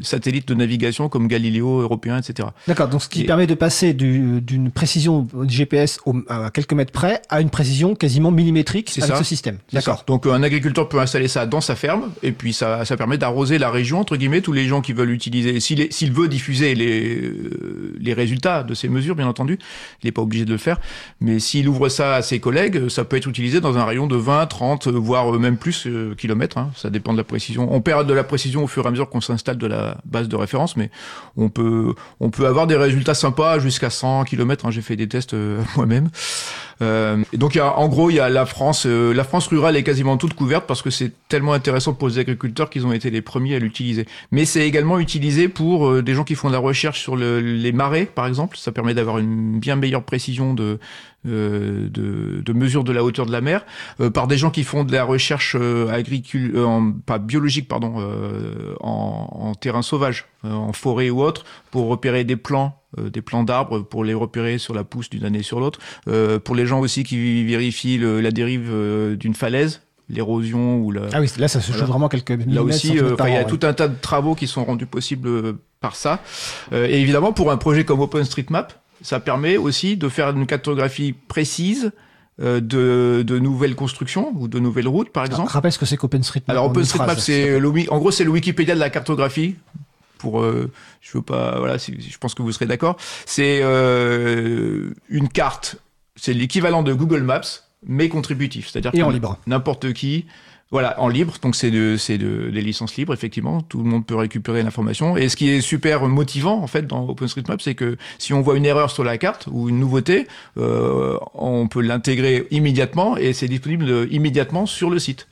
satellites de navigation comme Galileo européen, etc. D'accord, donc ce qui et... permet de passer d'une précision GPS au, à quelques mètres près à une précision quasiment millimétrique avec ça. ce système. D'accord. Donc un agriculteur peut installer ça dans sa ferme et puis ça, ça permet d'arroser la région entre guillemets tous les gens qui veulent utiliser. S'il veut diffuser les euh, les résultats de ces mesures, bien entendu, il n'est pas obligé de le faire. Mais s'il ouvre ça à ses collègues, ça peut être utilisé dans un rayon de 20, 30, voire même plus euh, kilomètres. Hein. Ça dépend de la précision. On perd de la précision au fur et à mesure qu'on s'installe de la base de référence, mais on peut, on peut avoir des résultats sympas jusqu'à 100 km. Hein, J'ai fait des tests euh, moi-même. Euh, donc, y a, en gros, il y a la France, euh, la France rurale est quasiment toute couverte parce que c'est tellement intéressant pour les agriculteurs qu'ils ont été les premiers à l'utiliser. Mais c'est également utilisé pour euh, des gens qui font de la recherche sur le, les marais, par exemple. Ça permet d'avoir une bien meilleure précision de, de, de, mesure de la hauteur de la mer, euh, par des gens qui font de la recherche euh, agricole, en, pas biologique, pardon, en, en, terrain sauvage, en forêt ou autre, pour repérer des plants des plants d'arbres pour les repérer sur la pousse d'une année sur l'autre. Euh, pour les gens aussi qui vérifient le, la dérive d'une falaise, l'érosion ou la. Ah oui, là ça se joue vraiment quelques minutes. Là aussi, euh, il y a tout un tas de travaux qui sont rendus possibles euh, par ça. Euh, et évidemment, pour un projet comme OpenStreetMap, ça permet aussi de faire une cartographie précise de, de, nouvelles constructions ou de nouvelles routes, par exemple. Alors, rappelle ce que c'est qu'OpenStreetMap. Alors OpenStreetMap, c'est le, en gros, c'est le Wikipédia de la cartographie. Pour, je veux pas, voilà, je pense que vous serez d'accord. C'est une carte, c'est l'équivalent de Google Maps, mais contributif. C'est-à-dire et en libre. N'importe qui. Voilà, en libre, donc c'est de, c'est de, des licences libres, effectivement. Tout le monde peut récupérer l'information. Et ce qui est super motivant, en fait, dans OpenStreetMap, c'est que si on voit une erreur sur la carte ou une nouveauté, euh, on peut l'intégrer immédiatement et c'est disponible immédiatement sur le site.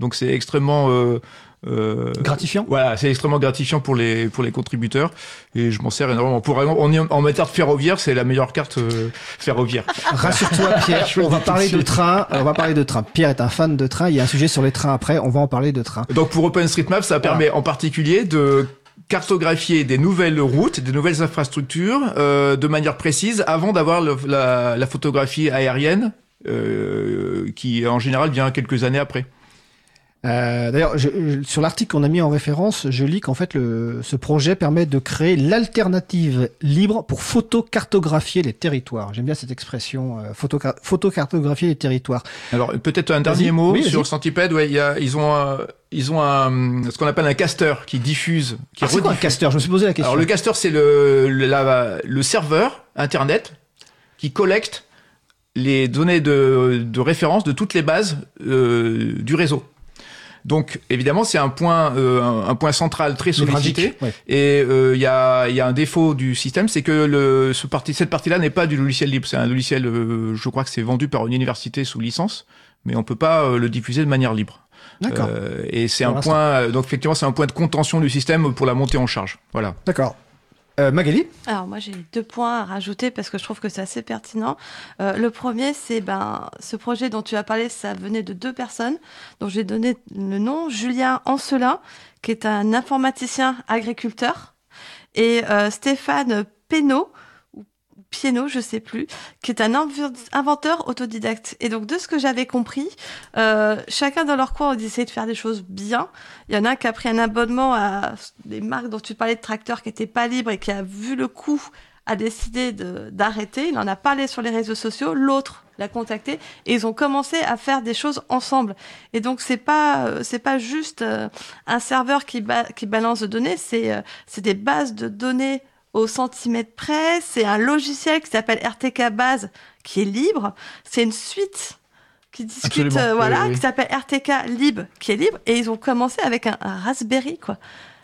Donc c'est extrêmement euh, euh, gratifiant? Voilà, c'est extrêmement gratifiant pour les pour les contributeurs et je m'en sers énormément. Pour en, en matière de ferroviaire, c'est la meilleure carte euh, ferroviaire. Rassure-toi, Pierre. on va parler de train. On va parler de train. Pierre est un fan de train. Il y a un sujet sur les trains après. On va en parler de train. Donc pour OpenStreetMap, ça permet en particulier de cartographier des nouvelles routes, des nouvelles infrastructures euh, de manière précise avant d'avoir la, la, photographie aérienne euh, qui en général vient quelques années après. Euh, D'ailleurs, sur l'article qu'on a mis en référence, je lis qu'en fait, le, ce projet permet de créer l'alternative libre pour photocartographier les territoires. J'aime bien cette expression, euh, photocartographier les territoires. Alors, peut-être un dernier mot sur Centipede. Ouais, y a, ils ont un, ils ont un, ce qu'on appelle un caster qui diffuse. Qui ah, c'est quoi un caster? Je me suis posé la question. Alors, le caster, c'est le, serveur Internet qui collecte les données de, de référence de toutes les bases euh, du réseau. Donc évidemment c'est un point euh, un, point central très sollicité et euh, il y, a, y a un défaut du système c'est que le, ce parti, cette partie-là n'est pas du logiciel libre c'est un logiciel euh, je crois que c'est vendu par une université sous licence mais on peut pas le diffuser de manière libre. D'accord. et c'est un point donc effectivement c'est un point de contention du système pour la montée en charge. Voilà. D'accord. Euh, Magali Alors moi j'ai deux points à rajouter parce que je trouve que c'est assez pertinent. Euh, le premier c'est ben ce projet dont tu as parlé, ça venait de deux personnes dont j'ai donné le nom, Julien Ancelin qui est un informaticien agriculteur et euh, Stéphane Pénaud Piano, je sais plus, qui est un inventeur autodidacte. Et donc, de ce que j'avais compris, euh, chacun dans leur coin, on essayait de faire des choses bien. Il y en a un qui a pris un abonnement à des marques dont tu parlais de tracteurs qui n'étaient pas libres et qui a vu le coup, a décidé d'arrêter. Il en a parlé sur les réseaux sociaux. L'autre l'a contacté et ils ont commencé à faire des choses ensemble. Et donc, c'est pas, euh, c'est pas juste euh, un serveur qui, balance de données, c'est, euh, c'est des bases de données au centimètre près. C'est un logiciel qui s'appelle RTK Base qui est libre. C'est une suite qui discute, euh, voilà, qui s'appelle RTK Lib, qui est libre. Et ils ont commencé avec un, un Raspberry, quoi.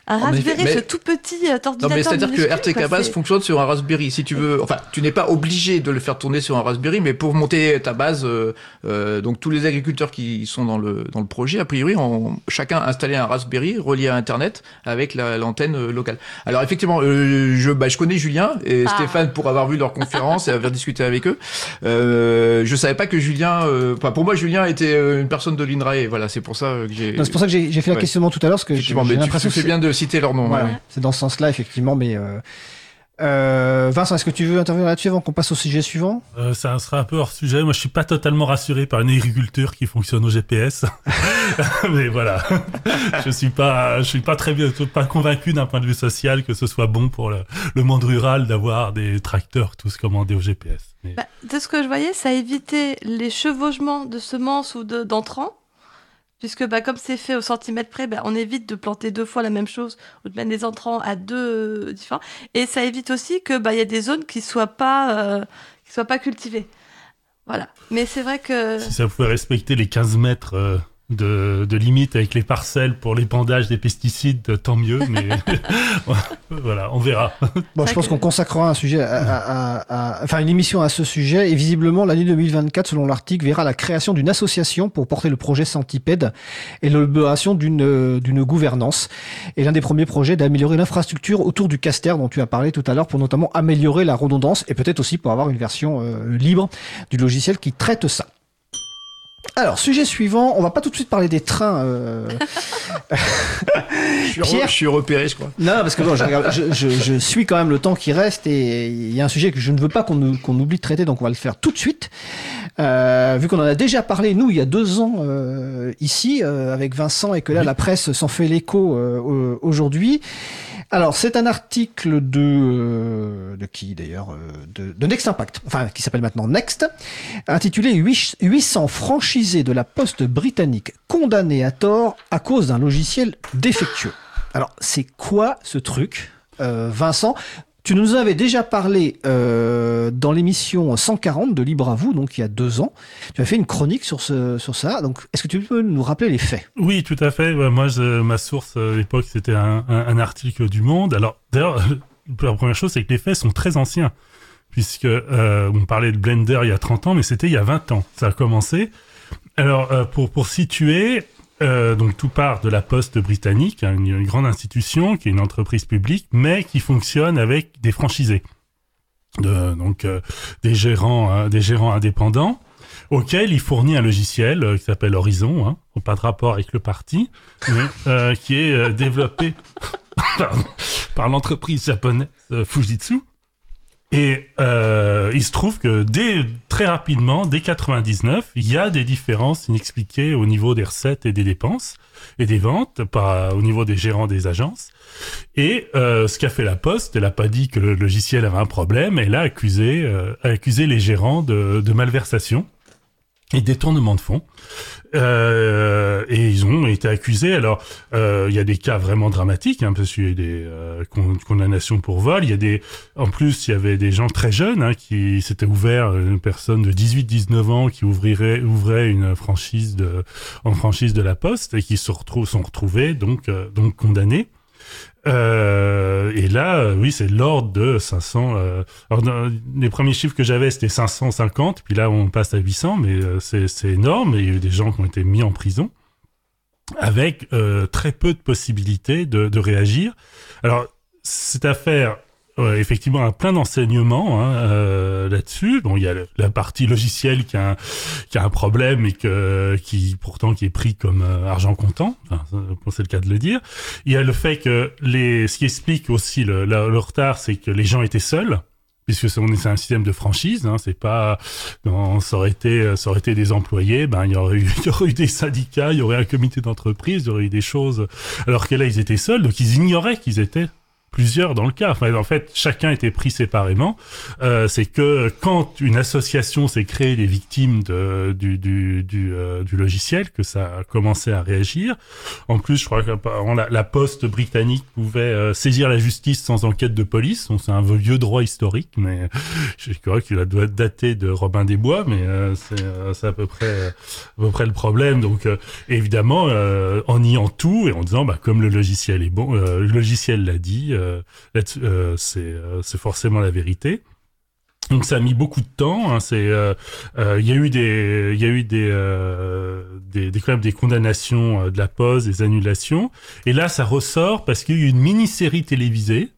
Un Raspberry, ce tout petit euh, ordinateur. Non, mais c'est-à-dire que RTK base fonctionne sur un Raspberry. Si tu veux, enfin, tu n'es pas obligé de le faire tourner sur un Raspberry, mais pour monter ta base, euh, euh, donc tous les agriculteurs qui sont dans le dans le projet, a priori, ont chacun installé un Raspberry relié à Internet avec l'antenne euh, locale. Alors effectivement, euh, je bah, je connais Julien et ah. Stéphane pour avoir vu leur conférence et avoir discuté avec eux. Euh, je savais pas que Julien, enfin pour moi Julien était une personne de l'INRAE. Voilà, c'est pour ça que j'ai. C'est pour ça que j'ai fait la questionnement tout à l'heure parce que j'ai l'impression que c'est bien de citer leur nom. C'est dans ce sens-là, effectivement, mais. Euh... Euh, Vincent, est-ce que tu veux intervenir là-dessus avant qu'on passe au sujet suivant? Euh, Ça sera un peu hors sujet. Moi, je suis pas totalement rassuré par une agriculture qui fonctionne au GPS, mais voilà, je suis pas, je suis pas très bien, pas convaincu d'un point de vue social que ce soit bon pour le, le monde rural d'avoir des tracteurs tous commandés au GPS. Mais... Bah, de ce que je voyais, ça évitait les chevauchements de semences ou d'entrants Puisque bah, comme c'est fait au centimètre près, bah, on évite de planter deux fois la même chose ou de mettre des entrants à deux différents. Et ça évite aussi que bah, y a des zones qui soient pas euh, soient pas cultivées. Voilà. Mais c'est vrai que si ça pouvait respecter les 15 mètres euh, de, de limites avec les parcelles pour l'épandage des pesticides, tant mieux, mais voilà, on verra. Bon, je pense qu'on consacrera un sujet, à, à, à, enfin une émission à ce sujet, et visiblement l'année 2024, selon l'article, verra la création d'une association pour porter le projet Centipède et l'élaboration d'une d'une gouvernance. Et l'un des premiers projets d'améliorer l'infrastructure autour du caster dont tu as parlé tout à l'heure, pour notamment améliorer la redondance et peut-être aussi pour avoir une version euh, libre du logiciel qui traite ça. Alors, sujet suivant, on va pas tout de suite parler des trains. Euh... je, suis Pierre... je suis repéré, je crois. Non, parce que bon, je, je, je, je, suis quand même le temps qui reste et il y a un sujet que je ne veux pas qu'on oublie de traiter, donc on va le faire tout de suite. Euh, vu qu'on en a déjà parlé, nous, il y a deux ans, euh, ici, euh, avec Vincent, et que là, oui. la presse s'en fait l'écho euh, aujourd'hui. Alors, c'est un article de euh, de qui d'ailleurs de, de, Next Impact, enfin qui s'appelle maintenant Next, intitulé 800 franchisés de la Poste britannique condamnés à tort à cause d'un logiciel défectueux. Alors, c'est quoi ce truc, euh, Vincent? Tu nous avais déjà parlé euh, dans l'émission 140 de Libre à vous, donc il y a deux ans. Tu as fait une chronique sur ce sur ça. Donc, est-ce que tu peux nous rappeler les faits? Oui, tout à fait. Moi, ma source à l'époque, c'était un, article du Monde. Alors, d'ailleurs, la première chose, c'est que les faits sont très anciens, puisque euh, on parlait de Blender il y a 30 ans, mais c'était il y a 20 ans. Ça a commencé. Alors, euh, pour pour situer, euh, donc tout part de la Poste britannique, hein, une, une, grande institution qui est une entreprise publique, mais qui fonctionne avec des franchisés, de, donc euh, des gérants, euh, des gérants indépendants, auxquels il fournit un logiciel euh, qui s'appelle Horizon, hein, pas de rapport avec le parti, mais euh, qui est développé par, par l'entreprise japonaise Fujitsu. Et euh, il se trouve que dès très rapidement, dès 99, il y a des différences inexpliquées au niveau des recettes et des dépenses et des ventes, par, au niveau des gérants des agences. Et euh, ce qu'a fait la Poste, elle n'a pas dit que le logiciel avait un problème, elle a accusé, euh, a accusé les gérants de, de malversation et détournement de fonds. Euh, et ils ont été accusés. Alors, euh, il y a des cas vraiment dramatiques, hein, parce qu'il y a des euh, condamnations pour vol. Il y a des, en plus, il y avait des gens très jeunes hein, qui s'étaient ouverts, une personne de 18-19 ans qui ouvrirait, ouvrait une franchise de, en franchise de la Poste et qui se retrouvent, sont retrouvés donc, euh, donc condamnés. Euh, et là, euh, oui, c'est l'ordre de 500. Euh, les premiers chiffres que j'avais, c'était 550, puis là, on passe à 800, mais euh, c'est énorme. Et il y a eu des gens qui ont été mis en prison avec très peu de possibilités de, de réagir. Alors, cette affaire Ouais, effectivement, un plein d'enseignements hein, euh, là-dessus. Bon, il y a la partie logicielle qui a un, qui a un problème et que qui pourtant qui est pris comme euh, argent comptant. Enfin, c'est le cas de le dire. Il y a le fait que les, ce qui explique aussi le, le, le retard, c'est que les gens étaient seuls puisque c'est un système de franchise, hein, c'est pas, non, ça aurait été, ça aurait été des employés, ben il y aurait eu, il y aurait eu des syndicats, il y aurait un comité d'entreprise, il y aurait eu des choses, alors que là ils étaient seuls, donc ils ignoraient qu'ils étaient plusieurs dans le cas. Enfin, en fait, chacun était pris séparément. Euh, c'est que quand une association s'est créée des victimes de, du, du, du, euh, du, logiciel, que ça a commencé à réagir. En plus, je crois que la, poste britannique pouvait euh, saisir la justice sans enquête de police. C'est un vieux droit historique, mais je crois qu'il doit daté de Robin des Bois, mais euh, c'est à peu près à peu près le problème. Donc, évidemment, en niant tout et en disant, bah, comme le logiciel est bon, le logiciel l'a dit. Euh, euh, c'est euh, c'est forcément la vérité. Donc ça a mis beaucoup de temps. Hein, il y a eu des, des condamnations de la pause, des annulations. Et là, ça ressort parce qu'il y a eu une mini-série télévisée.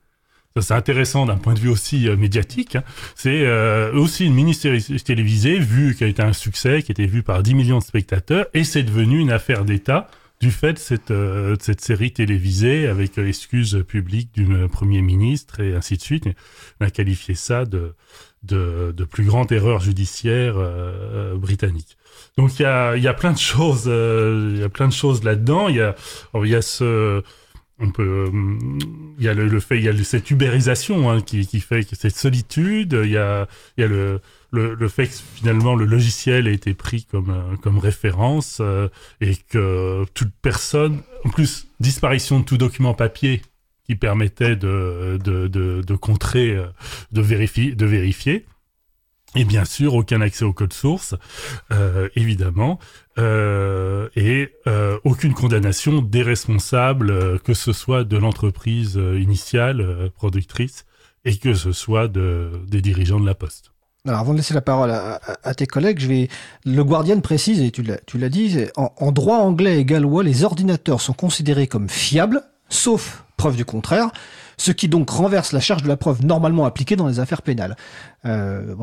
Ça, c'est intéressant d'un point de vue aussi médiatique. Hein. C'est aussi une mini-série télévisée vue qui a été un succès, qui a été vue par 10 millions de spectateurs, et c'est devenu une affaire d'État du fait de cette, euh, de cette série télévisée avec euh, excuse publique du euh, Premier ministre et ainsi de suite. On a qualifié ça de, de, de plus grande erreur judiciaire euh, britannique. Donc il y a, y a plein de choses, il y a plein de choses là-dedans. Il y a, il y a ce on peut il y a le, le, fait il y a cette ubérisation hein, qui, qui fait que cette solitude il y a il y a le le, le fait que finalement le logiciel a été pris comme euh, comme référence euh, et que toute personne, en plus disparition de tout document papier qui permettait de de, de, de contrer, euh, de vérifier, de vérifier. Et bien sûr, aucun accès au code source, euh, évidemment, euh, et euh, aucune condamnation des responsables, que ce soit de l'entreprise initiale, productrice, et que ce soit de, des dirigeants de la Poste. Alors, avant de laisser la parole à, tes collègues, je vais. Le Guardian précise, et tu l'as, dit, en droit anglais et gallois, les ordinateurs sont considérés comme fiables, sauf preuve du contraire, ce qui donc renverse la charge de la preuve normalement appliquée dans les affaires pénales. Euh,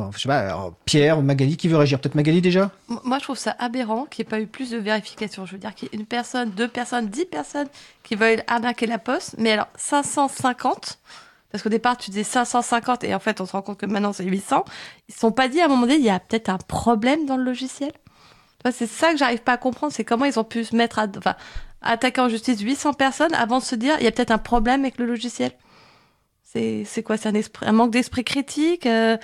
Pierre, Magali, qui veut réagir? Peut-être Magali déjà? Moi, je trouve ça aberrant qu'il n'y ait pas eu plus de vérification. Je veux dire qu'il y ait une personne, deux personnes, dix personnes qui veuillent arnaquer la poste. Mais alors, 550, parce qu'au départ, tu disais 550 et en fait, on se rend compte que maintenant, c'est 800. Ils ne sont pas dit à un moment donné, il y a peut-être un problème dans le logiciel? C'est ça que j'arrive pas à comprendre, c'est comment ils ont pu se mettre à enfin, attaquer en justice 800 personnes avant de se dire, il y a peut-être un problème avec le logiciel? C'est c'est quoi? C'est un, esprit- un manque d'esprit critique euh,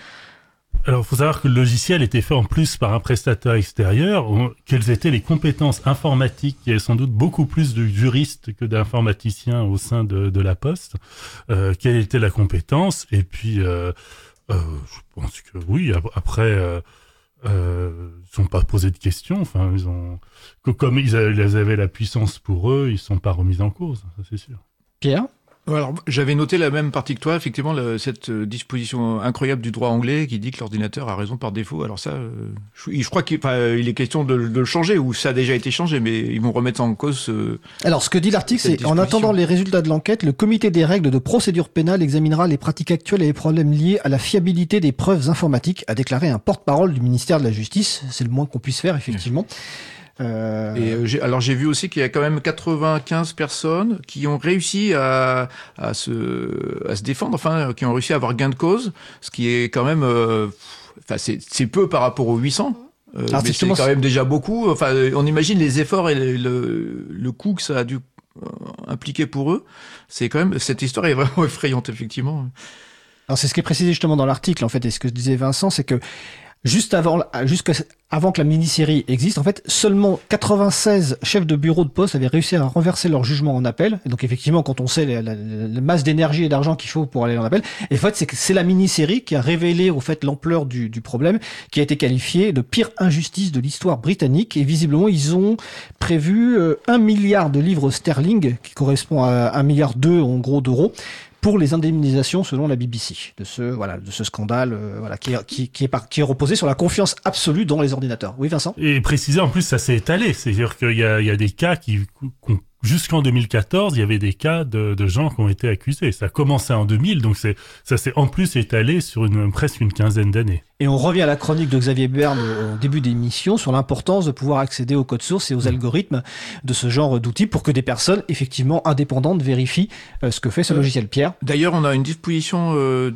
Alors, il faut savoir que le logiciel était fait en plus par un prestataire extérieur. Quelles étaient les compétences informatiques Il y avait sans doute beaucoup plus de juristes que d'informaticiens au sein de, de la Poste. Euh, quelle était la compétence? Et puis, euh, euh, je pense que oui. ap- Après, euh, euh, ils sont pas posé de questions. Enfin, ils ont que comme ils avaient, ils avaient la puissance pour eux, ils sont pas remis en cause. Ça, c'est sûr. Pierre? Alors, j'avais noté la même partie que toi, effectivement, cette euh, disposition incroyable du droit anglais qui dit que l'ordinateur a raison par défaut. Alors ça, euh, je, je crois qu'il enfin, il est question de, de le changer, ou ça a déjà été changé, mais ils vont remettre en cause. euh, Alors, ce que dit l'article, c'est en attendant les résultats de l'enquête, le comité des règles de procédure pénale examinera les pratiques actuelles et les problèmes liés à la fiabilité des preuves informatiques, a déclaré un porte-parole du ministère de la Justice. C'est le moins qu'on puisse faire, effectivement. Euh, Et euh, alors j'ai vu aussi qu'il y a quand même 95 personnes qui ont réussi à, à, se, à se défendre, enfin qui ont réussi à avoir gain de cause, ce qui est quand même, euh, enfin c'est c'est peu par rapport aux 800. Euh, mais c'est quand même déjà beaucoup. Enfin, on imagine les efforts et le, le, le coût que ça a dû euh, impliquer pour eux. C'est quand même cette histoire est vraiment effrayante effectivement. Alors c'est ce qui est précisé justement dans l'article en fait et ce que disait Vincent c'est que juste avant jusqu'à avant que la mini-série existe en fait seulement 96 chefs de bureau de poste avaient réussi à renverser leur jugement en appel. Et donc effectivement quand on sait la, la- la masse d'énergie et d'argent qu'il faut pour aller en appel et en fait c'est c'est la mini-série qui a révélé au fait l'ampleur du, du problème qui a été qualifiée de pire injustice de l'histoire britannique. Et visiblement ils ont prévu euh, un milliard de livres sterling qui correspond à un milliard deux en gros d'euros pour les indemnisations selon la BBC de ce voilà de ce scandale euh, voilà qui est, qui, qui est par- qui est reposé sur la confiance absolue dans les ordinateurs. Oui Vincent? Et préciser en plus, ça s'est étalé. C'est-à-dire qu'il y a, il y a des cas qui, qu'on- jusqu'en 2014, il y avait des cas de, de gens qui ont été accusés. Ça a commencé en 2000, donc c'est, ça s'est en plus étalé sur une, presque une quinzaine d'années. Et on revient à la chronique de Xavier Berne au début d'émission sur l'importance de pouvoir accéder au code source et aux algorithmes de ce genre d'outils pour que des personnes effectivement indépendantes vérifient euh, ce que fait ce Euh, logiciel. Pierre. D'ailleurs, on a une disposition euh,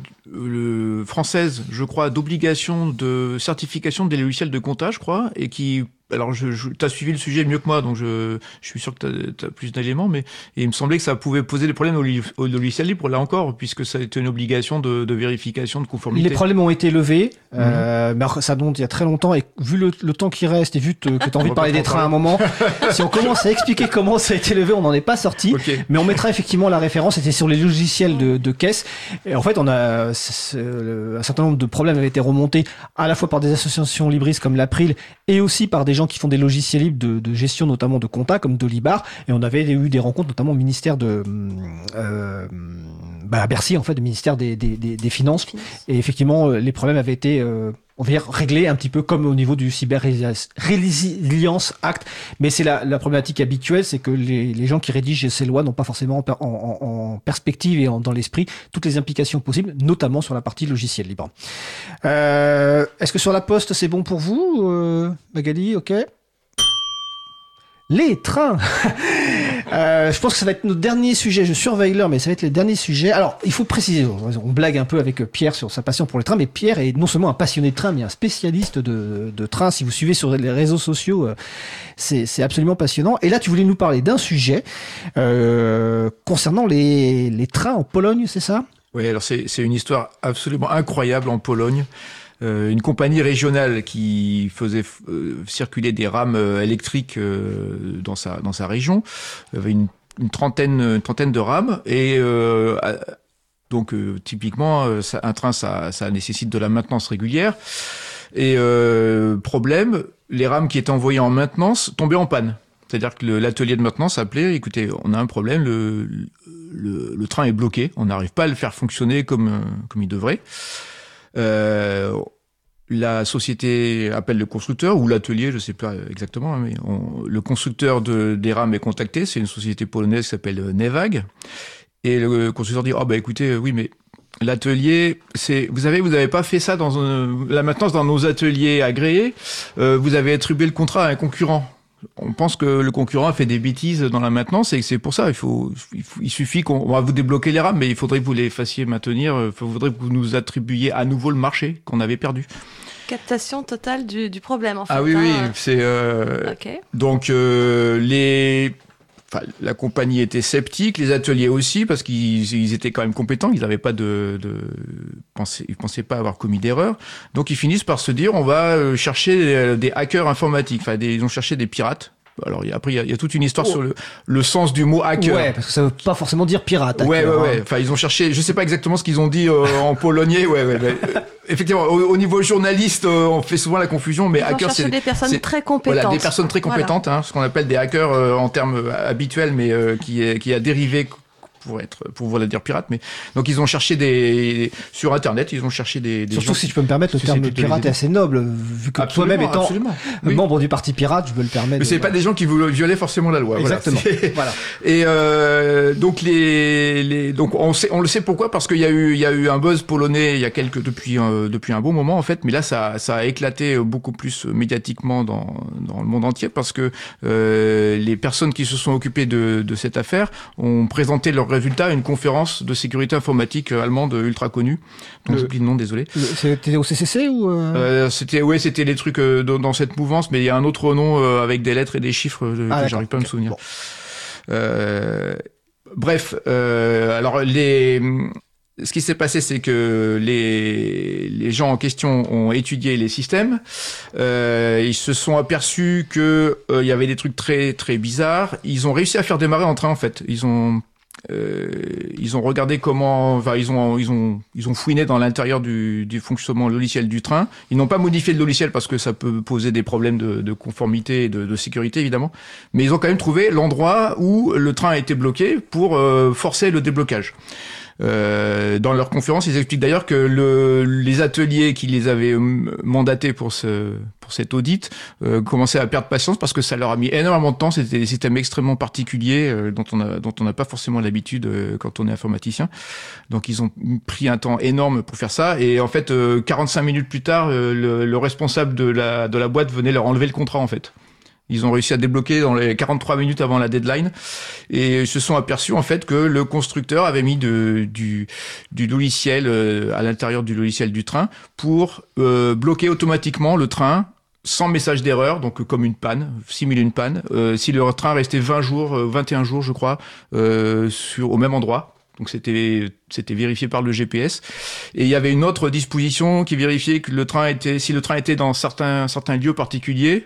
française, je crois, d'obligation de certification des logiciels de comptage, je crois, et qui alors, je, je as suivi le sujet mieux que moi, donc je, je suis sûr que tu as, plus d'éléments, mais et il me semblait que ça pouvait poser des problèmes au, au logiciel libre, là encore, puisque ça a été une obligation de, de vérification de conformité. Les problèmes ont été levés, Mhm. euh, mais ça monte il y a très longtemps et vu le, le temps qui reste et vu te- que tu as envie de parler des trains à un moment, si on commence à expliquer comment ça a été levé, on n'en est pas sorti. Ok. Mais on mettra effectivement la référence, c'était sur les logiciels de, de caisse. Et en fait, on a un certain nombre de problèmes avaient été remontés à la fois par des associations libristes comme l'April et aussi par des gens qui font des logiciels libres de, gestion, notamment de compta comme Dolibar. Et on avait eu des rencontres, notamment au ministère de euh, bah, à Bercy, en fait, au ministère des, des, des, des Finances. Et effectivement, euh, les problèmes avaient été euh, on va dire réglés un petit peu comme au niveau du Cyber Resilience Act. Mais c'est la, la problématique habituelle, c'est que les, les gens qui rédigent ces lois n'ont pas forcément en, en- en- en perspective et en- dans l'esprit toutes les implications possibles, notamment sur la partie logiciel libre. Euh, Est-ce que sur la poste, c'est bon pour vous, euh, Magali? Ok. Les trains Euh, je pense que ça va être notre dernier sujet. Je surveille l'heure, mais ça va être les derniers sujets. Alors, il faut préciser, on blague un peu avec Pierre sur sa passion pour les trains, mais Pierre est non seulement un passionné de train, mais un spécialiste de, de train. Si vous suivez sur les réseaux sociaux, euh, c'est absolument passionnant. Et là, tu voulais nous parler d'un sujet euh, concernant les, les trains en Pologne, c'est ça? Oui, alors c'est une histoire absolument incroyable en Pologne. Euh, une compagnie régionale qui faisait euh, circuler des rames euh, électriques euh, dans sa dans sa région avait une, trentaine une trentaine de rames et Donc typiquement, un train, ça, ça nécessite de la maintenance régulière. Et problème, les rames qui étaient envoyées en maintenance tombaient en panne. C'est-à-dire que l'atelier de maintenance appelait, écoutez, on a un problème, le, le, le train est bloqué, on n'arrive pas à le faire fonctionner comme, comme il devrait. Euh, la société appelle le constructeur ou l'atelier, je sais pas exactement, hein, mais on- le constructeur de, des rames est contacté. C'est une société polonaise qui s'appelle euh, Nevag. Et le constructeur dit, oh bah écoutez, euh, oui, mais l'atelier, c'est, vous avez, vous avez pas fait ça dans la maintenance dans nos ateliers agréés. Euh, vous avez attribué le contrat à un concurrent. On pense que le concurrent a fait des bêtises dans la maintenance et c'est pour ça. Il faut, il, faut- il suffit qu'on on va vous débloquer les rames, mais il faudrait que vous les fassiez maintenir. euh, Il faudrait que vous nous attribuiez à nouveau le marché qu'on avait perdu. Captation totale du, du problème, en fait. Ah oui, oui, hein. c'est euh, Ok. donc euh, les. La compagnie était sceptique, les ateliers aussi, parce qu'ils ils étaient quand même compétents, ils n'avaient pas de, de pensaient, pensaient pas avoir commis d'erreur. Donc ils finissent par se dire, on va euh, chercher euh, des hackers informatiques. Enfin, ils ont cherché des pirates. Alors il y a- après, il y a, il y a toute une histoire Oh. sur le, le sens du mot hacker. Ouais, parce que ça veut pas forcément dire pirate. Ouais, hacker, ouais, hein. ouais. Enfin, ils ont cherché. Je sais pas exactement ce qu'ils ont dit euh, en polonais. Ouais, ouais. mais, euh, effectivement, au, au niveau journaliste, euh, on fait souvent la confusion, mais Ils hacker, c'est des personnes très compétentes. voilà, des personnes très Voilà. compétentes, hein, ce qu'on appelle des hackers euh, en termes habituels, mais euh, qui, est, qui a dérivé pour être, pour voilà dire pirate. Mais donc ils ont cherché des sur internet, ils ont cherché des, des Surtout gens si je peux me permettre, le terme de pirate est assez noble, vu que toi-même étant absolument. Oui. membre du parti pirate, je peux le permettre. Mais c'est de- pas des gens qui voulaient violer forcément la loi. voilà. Exactement. C'est- Voilà. Et euh, donc les, les donc on sait on le sait pourquoi parce qu'il y a eu il y a eu un buzz polonais il y a quelques depuis euh, depuis un bon moment en fait mais là ça ça a éclaté beaucoup plus médiatiquement dans dans le monde entier parce que euh, les personnes qui se sont occupées de de cette affaire ont présenté leurs résultats à une conférence de sécurité informatique allemande ultra connue dont Le- j'oublie le nom désolé C'était au CCC ou euh, euh, c'était ouais, c'était les trucs euh, dans, cette mouvance, mais il y a un autre nom euh, avec des lettres et des chiffres euh, Ah, que j'arrive pas à me souvenir. Bon. Euh, bref, euh, alors les ce qui s'est passé, c'est que les, les gens en question ont étudié les systèmes. Euh, ils se sont aperçus que euh, il y avait des trucs très très bizarres. Ils ont réussi à faire démarrer en train en fait. Ils ont euh, ils ont regardé comment, enfin, ils ont, ils ont, ils ont fouiné dans l'intérieur du, du fonctionnement logiciel du train. Ils n'ont pas modifié le logiciel parce que ça peut poser des problèmes de, de conformité et de, de sécurité évidemment. Mais ils ont quand même trouvé l'endroit où le train a été bloqué pour euh, forcer le déblocage. Euh, dans leur conférence, ils expliquent d'ailleurs que le, les ateliers qui les avaient euh, mandatés pour ce pour cet audit euh, commençaient à perdre patience parce que ça leur a mis énormément de temps. C'était des systèmes extrêmement particuliers euh, dont on a dont on n'a pas forcément l'habitude euh, quand on est informaticien. Donc ils ont pris un temps énorme pour faire ça et en fait euh, 45 minutes plus tard, le, le responsable de la de la boîte venait leur enlever le contrat en fait. Ils ont réussi à débloquer dans les 43 minutes avant la deadline. Et ils se sont aperçus en fait que le constructeur avait mis de, du, du logiciel euh, à l'intérieur du logiciel du train pour euh, bloquer automatiquement le train sans message d'erreur, donc euh, comme une panne, simule une panne, euh, si le train restait 20 jours, euh, 21 jours je crois, euh, sur, au même endroit. Donc c'était c'était vérifié par le GPS et il y avait une autre disposition qui vérifiait que le train était si le train était dans certains certains lieux particuliers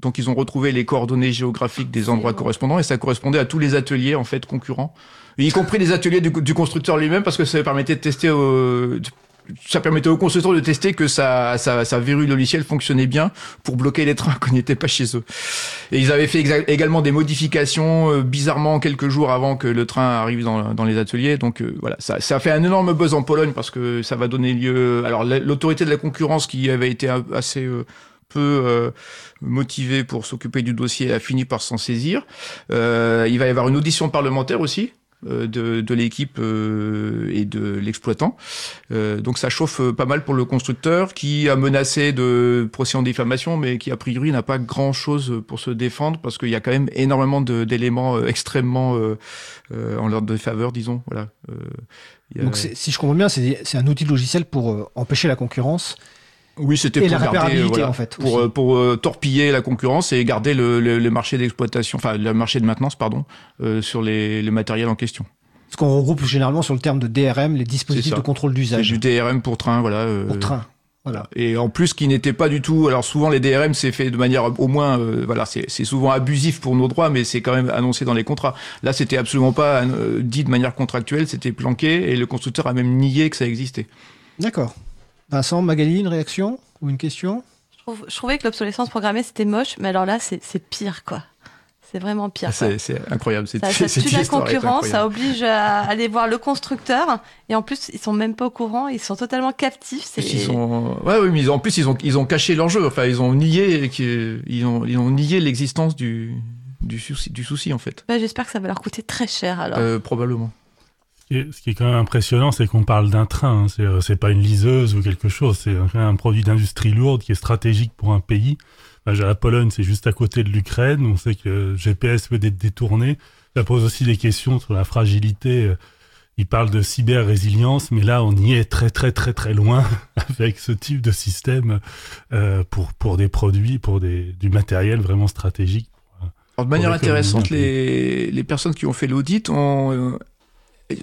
donc ils ont retrouvé les coordonnées géographiques des endroits correspondants et ça correspondait à tous les ateliers en fait concurrents, y compris les ateliers du, constructeur lui-même parce que ça permettait de tester, euh, ça permettait au constructeur de tester que sa, sa, sa verrue logicielle fonctionnait bien pour bloquer les trains qu'on n'était pas chez eux. Et ils avaient fait également des modifications euh, bizarrement quelques jours avant que le train arrive dans, dans les ateliers. Donc euh, voilà, ça, ça a fait un énorme buzz en Pologne parce que ça va donner lieu. Alors la- l'autorité de la concurrence qui avait été assez euh, euh, motivé pour s'occuper du dossier a fini par s'en saisir. Euh, il va y avoir une audition parlementaire aussi euh, de, l'équipe et de l'exploitant. Donc ça chauffe pas mal pour le constructeur qui a menacé de procès en diffamation, mais qui a priori n'a pas grand-chose pour se défendre parce qu'il y a quand même énormément d'éléments extrêmement en leur défaveur, disons. Voilà. Donc si je comprends bien, c'est un outil logiciel pour empêcher la concurrence. Oui, c'était pour la garder, réparabilité, voilà, en fait, pour euh, pour euh, torpiller la concurrence et garder le, le, le marché d'exploitation, enfin le marché de maintenance, pardon, euh, sur les, le matériel en question. Ce qu'on regroupe généralement sur le terme de DRM, les dispositifs de contrôle d'usage du DRM pour train, voilà. euh, pour train. Voilà. Et en plus, qui n'était pas du tout. Alors souvent, les DRM, c'est fait de manière au moins, euh, voilà, c'est c'est souvent abusif pour nos droits, mais c'est quand même annoncé dans les contrats. Là, c'était absolument pas euh, dit de manière contractuelle, c'était planqué, et le constructeur a même nié que ça existait. D'accord. Vincent, Magali, une réaction ou une question? Je, trouve- je trouvais que l'obsolescence programmée c'était moche, mais alors là c'est pire quoi. C'est vraiment pire. quoi. C'est c'est incroyable. C'est Ça, ça tue la concurrence, ça oblige à aller voir le constructeur, et en plus ils sont même pas au courant, ils sont totalement captifs. Ils sont, ouais, oui, mais ils ont- en plus ils ont ils ont caché leur jeu. Enfin, ils ont nié qu'ils ils ont ils ont nié l'existence du du souci du souci en fait. Bah, J'espère que ça va leur coûter très cher alors. Euh, probablement. Ce qui est- ce qui est quand même impressionnant, c'est qu'on parle d'un train. hein. C'est, euh, pas une liseuse ou quelque chose. C'est un produit d'industrie lourde qui est stratégique pour un pays. Bah, la Pologne, c'est juste à côté de l'Ukraine. On sait que le GPS peut être détourné. Ça pose aussi des questions sur la fragilité. Euh, Il parle de cyber-résilience, mais là, on y est très, très, très, très loin avec ce type de système euh, pour, pour des produits, pour des, du matériel vraiment stratégique. Alors, de manière intéressante, les, les personnes qui ont fait l'audit ont.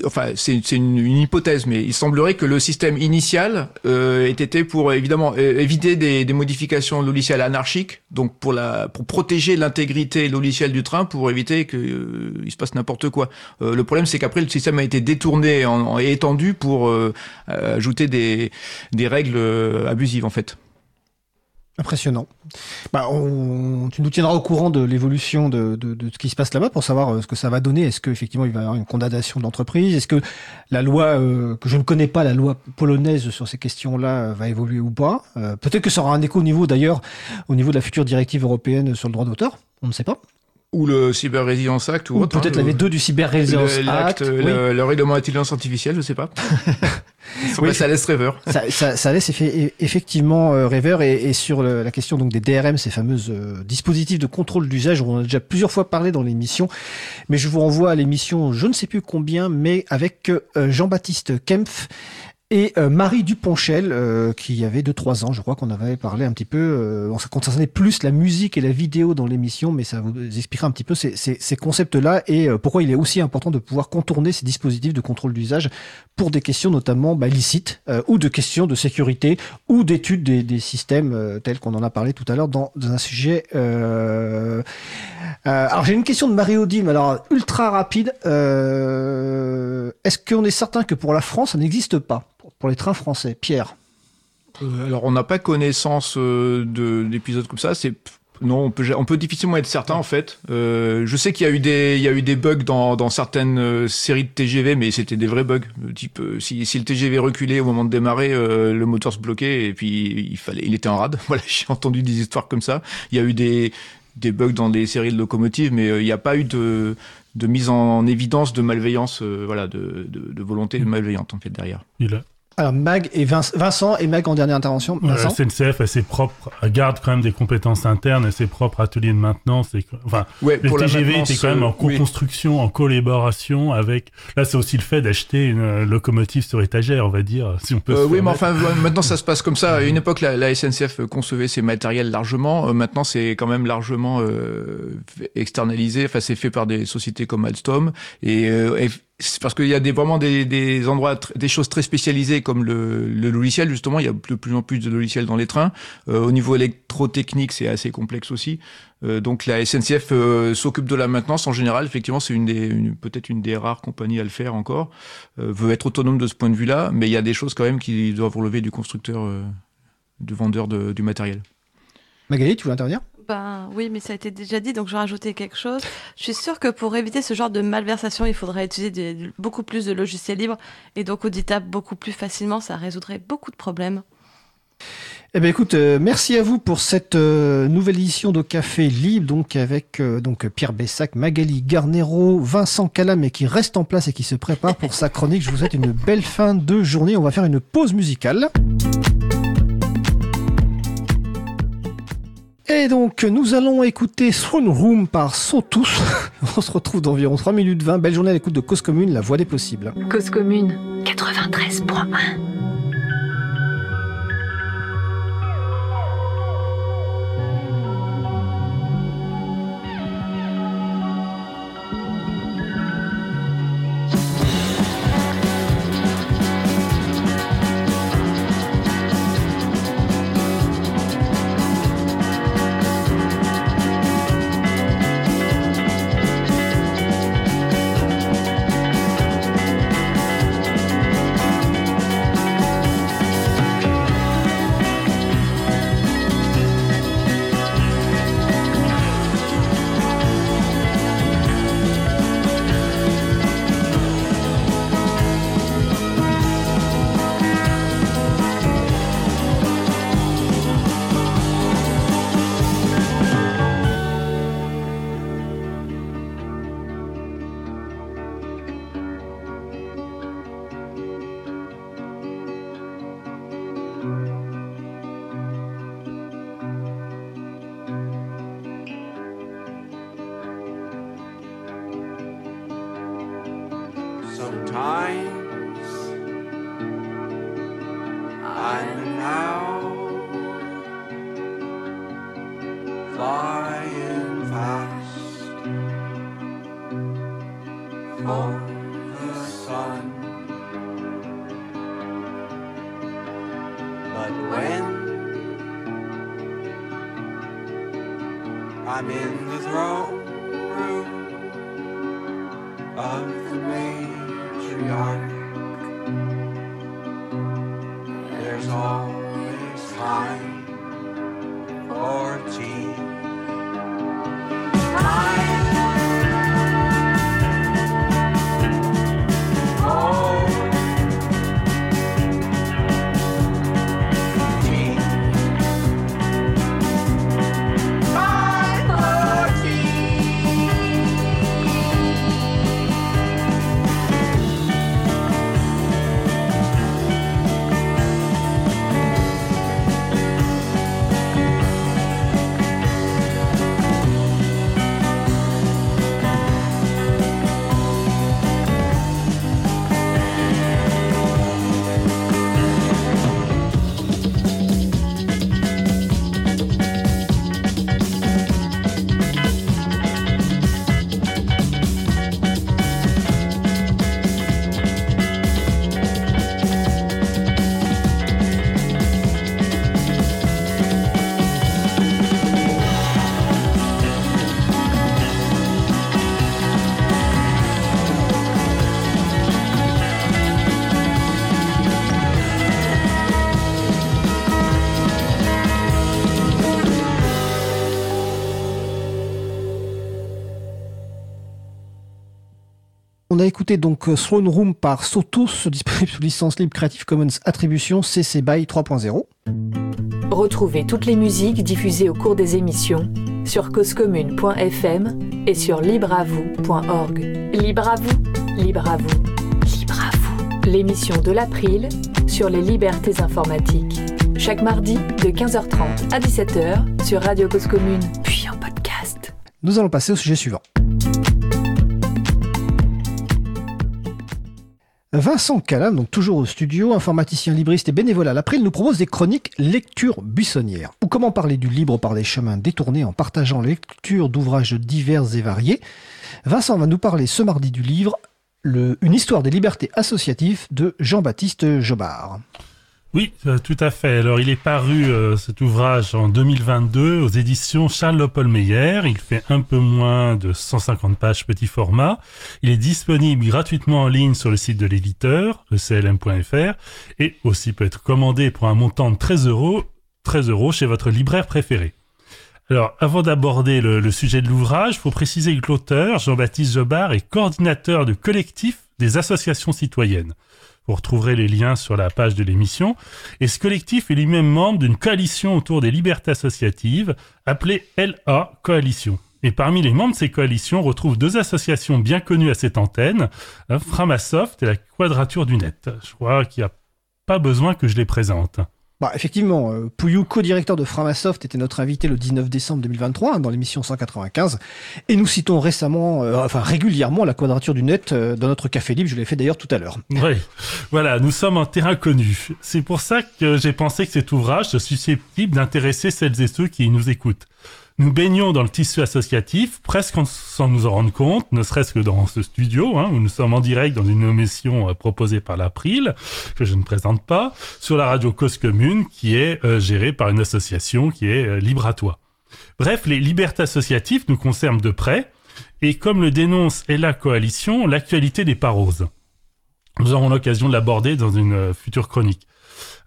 Enfin, c'est une, une hypothèse, mais il semblerait que le système initial euh, ait été pour évidemment éviter des, des modifications logicielles anarchiques, donc pour la pour protéger l'intégrité logicielle du train, pour éviter que euh, il se passe n'importe quoi. Euh, le problème, c'est qu'après le système a été détourné et étendu pour euh, ajouter des des règles euh, abusives en fait. Impressionnant. Bah, on- tu nous tiendras au courant de l'évolution de, de- ce qui se passe là-bas pour savoir euh, ce que ça va donner. Est-ce qu'effectivement il va y avoir une condamnation de l'entreprise? Est-ce que la loi, euh, que je ne connais pas, la loi polonaise sur ces questions-là, euh, va évoluer ou pas? Peut-être que ça aura un écho au niveau d'ailleurs, au niveau de la future directive européenne sur le droit d'auteur. On ne sait pas. Ou le Cyber Resilience Act ou, Ou autre, hein, peut-être le- la V2 du Cyber Resilience le, Act. le, Oui. le règlement d'intelligence artificielle, je sais pas. Oui. ça laisse rêveur. ça, ça, ça laisse effe- effectivement euh, rêveur et, et sur le- la question donc des DRM, ces fameuses euh, dispositifs de contrôle d'usage, on en a déjà plusieurs fois parlé dans l'émission, mais je vous renvoie à l'émission, je ne sais plus combien, mais avec euh, Jean-Baptiste Kempf et euh, Marie Duponchel, euh, qui avait 2-3 ans, je crois qu'on avait parlé un petit peu, euh, on concernait plus la musique et la vidéo dans l'émission, mais ça vous expliquera un petit peu ces, ces, ces concepts-là et euh, pourquoi il est aussi important de pouvoir contourner ces dispositifs de contrôle d'usage pour des questions notamment bah, licites euh, ou de questions de sécurité ou d'études des, des systèmes euh, tels qu'on en a parlé tout à l'heure dans, dans un sujet. Alors j'ai une question de Marie-Odile, alors ultra rapide. Est-ce qu'on est certain que pour la France ça n'existe pas? Pour- les trains français Pierre Euh, alors, on n'a pas connaissance euh, de d'épisodes comme ça. C'est non, on peut on peut difficilement être certain en fait. Euh, je sais qu'il y a eu des il y a eu des bugs dans dans certaines euh, séries de TGV, mais c'était des vrais bugs. Type euh, si si le TGV reculait au moment de démarrer, euh, le moteur se bloquait et puis il fallait il était en rade. Voilà, j'ai entendu des histoires comme ça. Il y a eu des des bugs dans des séries de locomotives, mais euh, il n'y a pas eu de de mise en évidence de malveillance, euh, voilà, de, de, de volonté malveillante en fait derrière. Il a- Alors Mag et Vince- Vincent et Mag en dernière intervention. La SNCF a ses propres, garde quand même des compétences internes et ses propres ateliers de maintenance. Et, enfin, Ouais, le TGV était quand même en euh, oui. co-construction, en collaboration avec. Là, c'est aussi le fait d'acheter une euh, locomotive sur étagère, on va dire, si on peut. Euh, se oui, mais enfin, maintenant ça se passe comme ça. À une époque, la, la SNCF concevait ses matériels largement. Euh, maintenant, c'est quand même largement euh, externalisé. Enfin, c'est fait par des sociétés comme Alstom. Et, euh, et c'est parce qu'il y a des, vraiment des, des endroits, des choses très spécialisées comme le, le logiciel. Justement, il y a de plus en plus de logiciels dans les trains. Euh, au niveau électrotechnique, c'est assez complexe aussi. Euh, donc la SNCF euh, s'occupe de la maintenance en général. Effectivement, c'est une des, une- peut-être une des rares compagnies à le faire encore. Euh, veut être autonome de ce point de vue-là, mais il y a des choses quand même qui doivent relever du constructeur, euh, du vendeur de- du matériel. Magali, tu veux intervenir? Ben oui, mais ça a été déjà dit, donc je vais rajouter quelque chose. Je suis sûre que pour éviter ce genre de malversation, il faudrait utiliser beaucoup plus de logiciels libres et donc auditables beaucoup plus facilement. Ça résoudrait beaucoup de problèmes. Eh ben écoute, euh, merci à vous pour cette euh, nouvelle édition de Café Libre, donc avec euh, donc Pierre Bessac, Magali Garnero, Vincent Calam, qui reste en place et qui se prépare pour sa chronique. Je vous souhaite une belle fin de journée. On va faire une pause musicale. Et donc, nous allons écouter Throne Room par Sotus. On se retrouve dans environ 3 minutes 20. Belle journée à l'écoute de Cause Commune, la voix des possibles. Cause commune 93.1. I'm in the throne room of the matriarch, On a écouté donc euh, Throne Room par Sotos, disponible sous licence libre Creative Commons Attribution CC BY 3.0. Retrouvez toutes les musiques diffusées au cours des émissions sur causecommune.fm et sur libreavoue.org. Libre à vous, libre à vous, libre à vous. L'émission de l'April sur les libertés informatiques. Chaque mardi de 15h30 à 17h sur Radio Cause Commune, puis en podcast. Nous allons passer au sujet suivant. Vincent Calam, donc toujours au studio, informaticien libriste et bénévole à l'April, nous propose des chroniques lecture buissonnière. Ou comment parler du libre par des chemins détournés en partageant lecture d'ouvrages divers et variés. Vincent va nous parler ce mardi du livre Une histoire des libertés associatives de Jean-Baptiste Jobard. Oui, euh, tout à fait. Alors, il est paru euh, cet ouvrage en 2022 aux éditions Charles Lopolmeyer. Il fait un peu moins de 150 pages petit format. Il est disponible gratuitement en ligne sur le site de l'éditeur, eclm.fr, et aussi peut être commandé pour un montant de 13 euros, 13 euros chez votre libraire préféré. Alors, avant d'aborder le, le sujet de l'ouvrage, faut préciser que l'auteur, Jean-Baptiste Jobard, est coordinateur du collectif des associations citoyennes. Vous retrouverez les liens sur la page de l'émission. Et ce collectif est lui-même membre d'une coalition autour des libertés associatives appelée LA Coalition. Et parmi les membres de ces coalitions, on retrouve deux associations bien connues à cette antenne, hein, Framasoft et la Quadrature du Net. Je crois qu'il n'y a pas besoin que je les présente. Bah, effectivement, euh, Pouillou, co-directeur de Framasoft, était notre invité le 19 décembre 2023 hein, dans l'émission 195. Et nous citons récemment, euh, enfin régulièrement, la quadrature du net euh, dans notre café libre. Je l'ai fait d'ailleurs tout à l'heure. Oui, voilà, nous sommes en terrain connu. C'est pour ça que j'ai pensé que cet ouvrage soit susceptible d'intéresser celles et ceux qui nous écoutent. Nous baignons dans le tissu associatif, presque sans nous en rendre compte, ne serait-ce que dans ce studio, hein, où nous sommes en direct dans une émission euh, proposée par l'April, que je ne présente pas, sur la radio Cause Commune, qui est euh, gérée par une association qui est euh, libre. Bref, les libertés associatives nous concernent de près, et comme le dénonce la Coalition, l'actualité n'est pas rose. Nous aurons l'occasion de l'aborder dans une future chronique.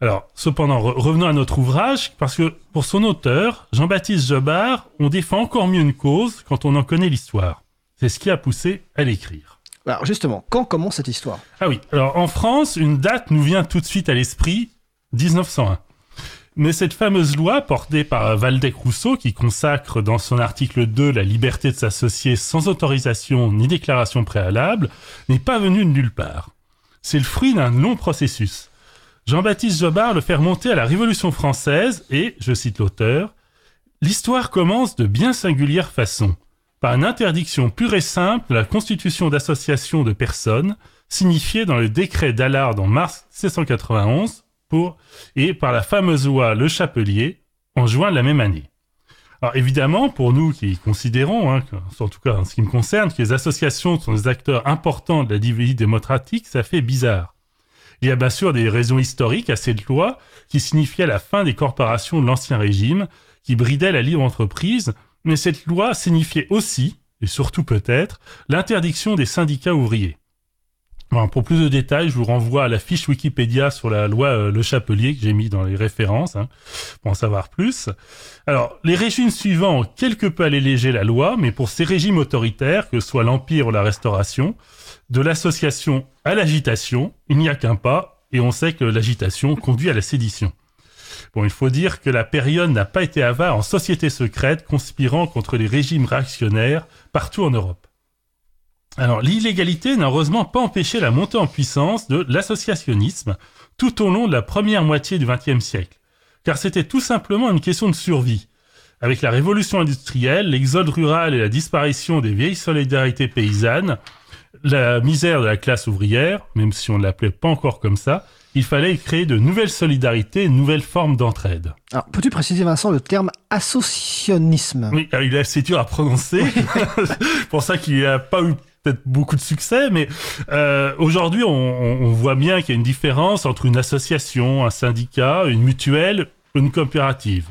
Alors, cependant, re- revenons à notre ouvrage, parce que pour son auteur, Jean-Baptiste Jobard, on défend encore mieux une cause quand on en connaît l'histoire. C'est ce qui a poussé à l'écrire. Alors justement, quand commence cette histoire? Ah oui, alors en France, une date nous vient tout de suite à l'esprit, 1901. Mais cette fameuse loi portée par Valdec-Rousseau, qui consacre dans son article 2 la liberté de s'associer sans autorisation ni déclaration préalable, n'est pas venue de nulle part. C'est le fruit d'un long processus. Jean-Baptiste Jobard le fait remonter à la Révolution française et, je cite l'auteur, L'histoire commence de bien singulière façon. par une interdiction pure et simple de la constitution d'associations de personnes signifiée dans le décret d'Allard en mars 1791 pour, et par la fameuse loi Le Chapelier en juin de la même année. Alors évidemment, pour nous qui considérons, hein, en tout cas en ce qui me concerne, que les associations sont des acteurs importants de la vie démocratique, ça fait bizarre. Il y a bien sûr des raisons historiques à cette loi qui signifiait la fin des corporations de l'Ancien Régime, qui bridait la libre entreprise, mais cette loi signifiait aussi, et surtout peut-être, l'interdiction des syndicats ouvriers. Bon, pour plus de détails, je vous renvoie à la fiche Wikipédia sur la loi euh, Le Chapelier que j'ai mis dans les références hein, pour en savoir plus. Alors, les régimes suivants ont quelque peu alléger la loi, mais pour ces régimes autoritaires, que ce soit l'Empire ou la Restauration, de l'association à l'agitation, il n'y a qu'un pas, et on sait que l'agitation conduit à la sédition. Bon, il faut dire que la période n'a pas été avare en société secrète conspirant contre les régimes réactionnaires partout en Europe. Alors, l'illégalité n'a heureusement pas empêché la montée en puissance de l'associationnisme tout au long de la première moitié du XXe siècle, car c'était tout simplement une question de survie. Avec la révolution industrielle, l'exode rural et la disparition des vieilles solidarités paysannes, la misère de la classe ouvrière, même si on ne l'appelait pas encore comme ça, il fallait créer de nouvelles solidarités, de nouvelles formes d'entraide. Alors, peux-tu préciser, Vincent, le terme associationnisme Oui, alors il est assez dur à prononcer, pour ça qu'il n'a pas eu peut-être beaucoup de succès, mais euh, aujourd'hui on, on- on voit bien qu'il y a une différence entre une association, un syndicat, une mutuelle, une coopérative.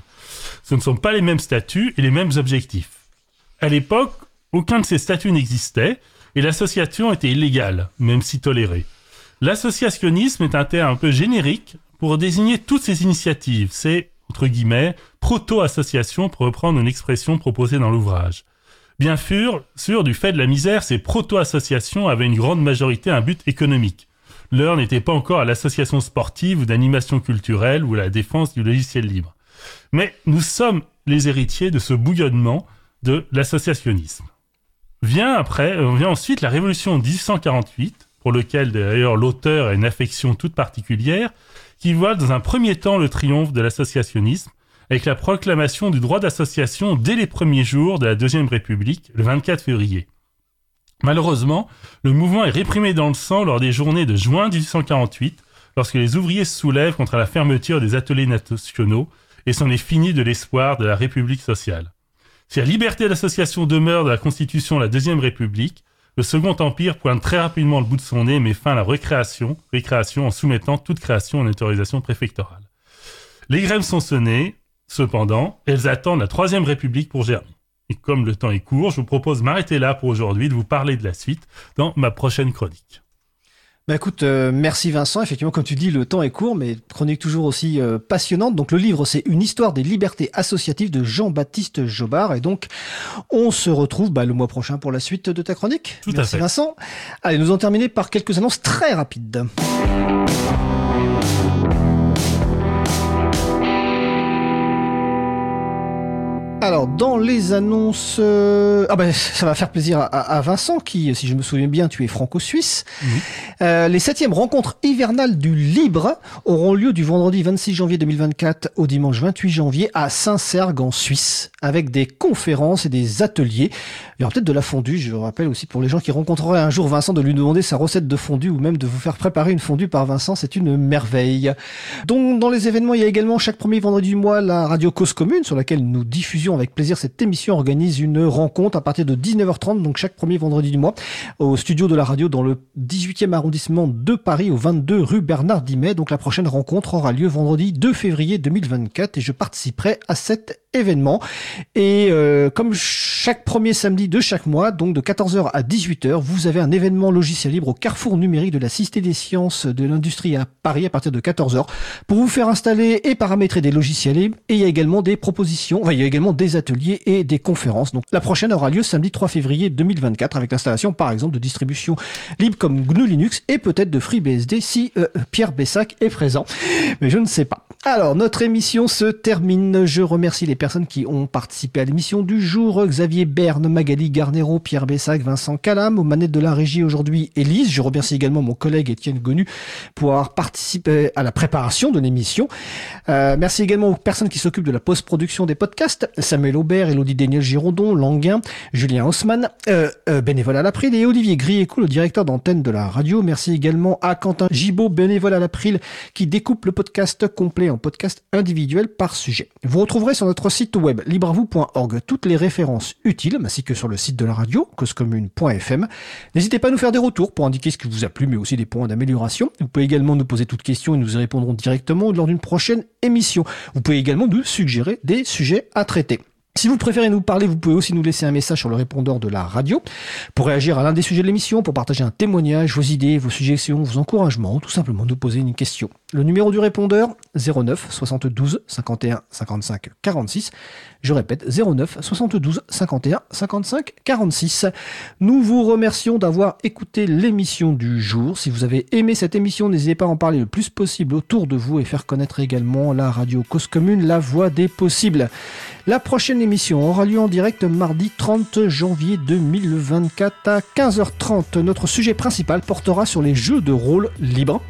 Ce ne sont pas les mêmes statuts et les mêmes objectifs. À l'époque, aucun de ces statuts n'existait et l'association était illégale, même si tolérée. L'associationnisme est un terme un peu générique pour désigner toutes ces initiatives. C'est, entre guillemets, proto-association pour reprendre une expression proposée dans l'ouvrage. Bien sûr, sûr, du fait de la misère, ces proto-associations avaient une grande majorité un but économique. L'heure n'était pas encore à l'association sportive ou d'animation culturelle ou à la défense du logiciel libre. Mais nous sommes les héritiers de ce bouillonnement de l'associationnisme. Vient après, euh, vient ensuite la révolution de 1848, pour lequel d'ailleurs l'auteur a une affection toute particulière, qui voit dans un premier temps le triomphe de l'associationnisme, avec la proclamation du droit d'association dès les premiers jours de la Deuxième République, le 24 février. Malheureusement, le mouvement est réprimé dans le sang lors des journées de juin 1848, lorsque les ouvriers se soulèvent contre la fermeture des ateliers nationaux, et c'en est fini de l'espoir de la République sociale. Si la liberté d'association demeure de la Constitution de la Deuxième République, le Second Empire pointe très rapidement le bout de son nez et met fin à la récréation, récréation en soumettant toute création en autorisation préfectorale. Les grèves sont sonnées, cependant, elles attendent la Troisième République pour germer. Et comme le temps est court, je vous propose de m'arrêter là pour aujourd'hui, de vous parler de la suite dans ma prochaine chronique. Bah écoute, euh, merci Vincent. Effectivement, comme tu dis, le temps est court, mais chronique toujours aussi euh, passionnante. Donc le livre, c'est Une histoire des libertés associatives de Jean-Baptiste Jobard. Et donc, on se retrouve bah, le mois prochain pour la suite de ta chronique. Tout à merci fait. Vincent. Allez, nous en terminer par quelques annonces très rapides. Alors, dans les annonces... euh, Ah ben, ça va faire plaisir à, Vincent, qui, si je me souviens bien, tu es franco-suisse. Euh, les septièmes rencontres hivernales du Libre auront lieu du vendredi 26 janvier 2024 au dimanche 28 janvier à Saint-Sergue en Suisse, avec des conférences et des ateliers. Il y aura peut-être de la fondue, je rappelle aussi pour les gens qui rencontreraient un jour Vincent de lui demander sa recette de fondue ou même de vous faire préparer une fondue par Vincent, c'est une merveille. Donc dans les événements, il y a également chaque premier vendredi du mois la radio Cause Commune sur laquelle nous diffusions avec plaisir cette émission organise une rencontre à partir de 19h30 donc chaque premier vendredi du mois au studio de la radio dans le 18e arrondissement de Paris au 22 rue Bernard Dimet. Donc la prochaine rencontre aura lieu vendredi 2 février 2024 et je participerai à cet événement. Et euh, comme chaque premier samedi de chaque mois, donc de 14h à 18h, vous avez un événement logiciel libre au carrefour numérique de la Cité des sciences de l'industrie à Paris à partir de 14h pour vous faire installer et paramétrer des logiciels libres. Et il y a également des propositions, enfin, il y a également des ateliers et des conférences. Donc la prochaine aura lieu samedi 3 février 2024 avec l'installation par exemple de distributions libres comme GNU Linux et peut-être de FreeBSD si euh, Pierre Bessac est présent. Mais je ne sais pas. Alors notre émission se termine. Je remercie les personnes qui ont participé à l'émission du jour. Xavier Berne, Magali Garnero, Pierre Bessac, Vincent Calam. Aux manettes de la régie aujourd'hui, Élise. Je remercie également mon collègue Étienne Gonu pour avoir participé à la préparation de l'émission. Euh, merci également aux personnes qui s'occupent de la post-production des podcasts. Samuel Aubert, Elodie Daniel Girondon, Languin, Julien Haussmann, euh, euh, bénévole à l'April et Olivier Grieco, le directeur d'antenne de la radio. Merci également à Quentin Gibaud, bénévole à l'April, qui découpe le podcast complet en podcast individuel par sujet. Vous retrouverez sur notre site web libravou.org toutes les références utiles, ainsi que sur le site de la radio, causecommune.fm. N'hésitez pas à nous faire des retours pour indiquer ce qui vous a plu, mais aussi des points d'amélioration. Vous pouvez également nous poser toutes questions et nous y répondrons directement lors d'une prochaine émission. Vous pouvez également nous suggérer des sujets à traiter. Si vous préférez nous parler, vous pouvez aussi nous laisser un message sur le répondeur de la radio pour réagir à l'un des sujets de l'émission, pour partager un témoignage, vos idées, vos suggestions, vos encouragements, ou tout simplement nous poser une question. Le numéro du répondeur 09 72 51 55 46. Je répète 09 72 51 55 46. Nous vous remercions d'avoir écouté l'émission du jour. Si vous avez aimé cette émission, n'hésitez pas à en parler le plus possible autour de vous et faire connaître également la radio Cause Commune, la voix des possibles. La prochaine émission aura lieu en direct mardi 30 janvier 2024 à 15h30. Notre sujet principal portera sur les jeux de rôle libres.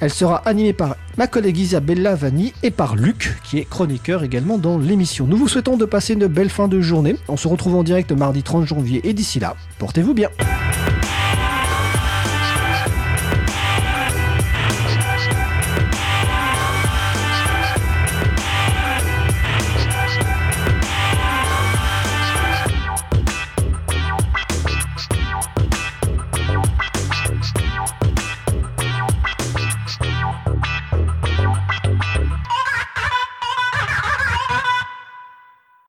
Elle sera animée par ma collègue Isabella Vanni et par Luc, qui est chroniqueur également dans l'émission. Nous vous souhaitons de passer une belle fin de journée. On se retrouve en direct mardi 30 janvier et d'ici là, portez-vous bien.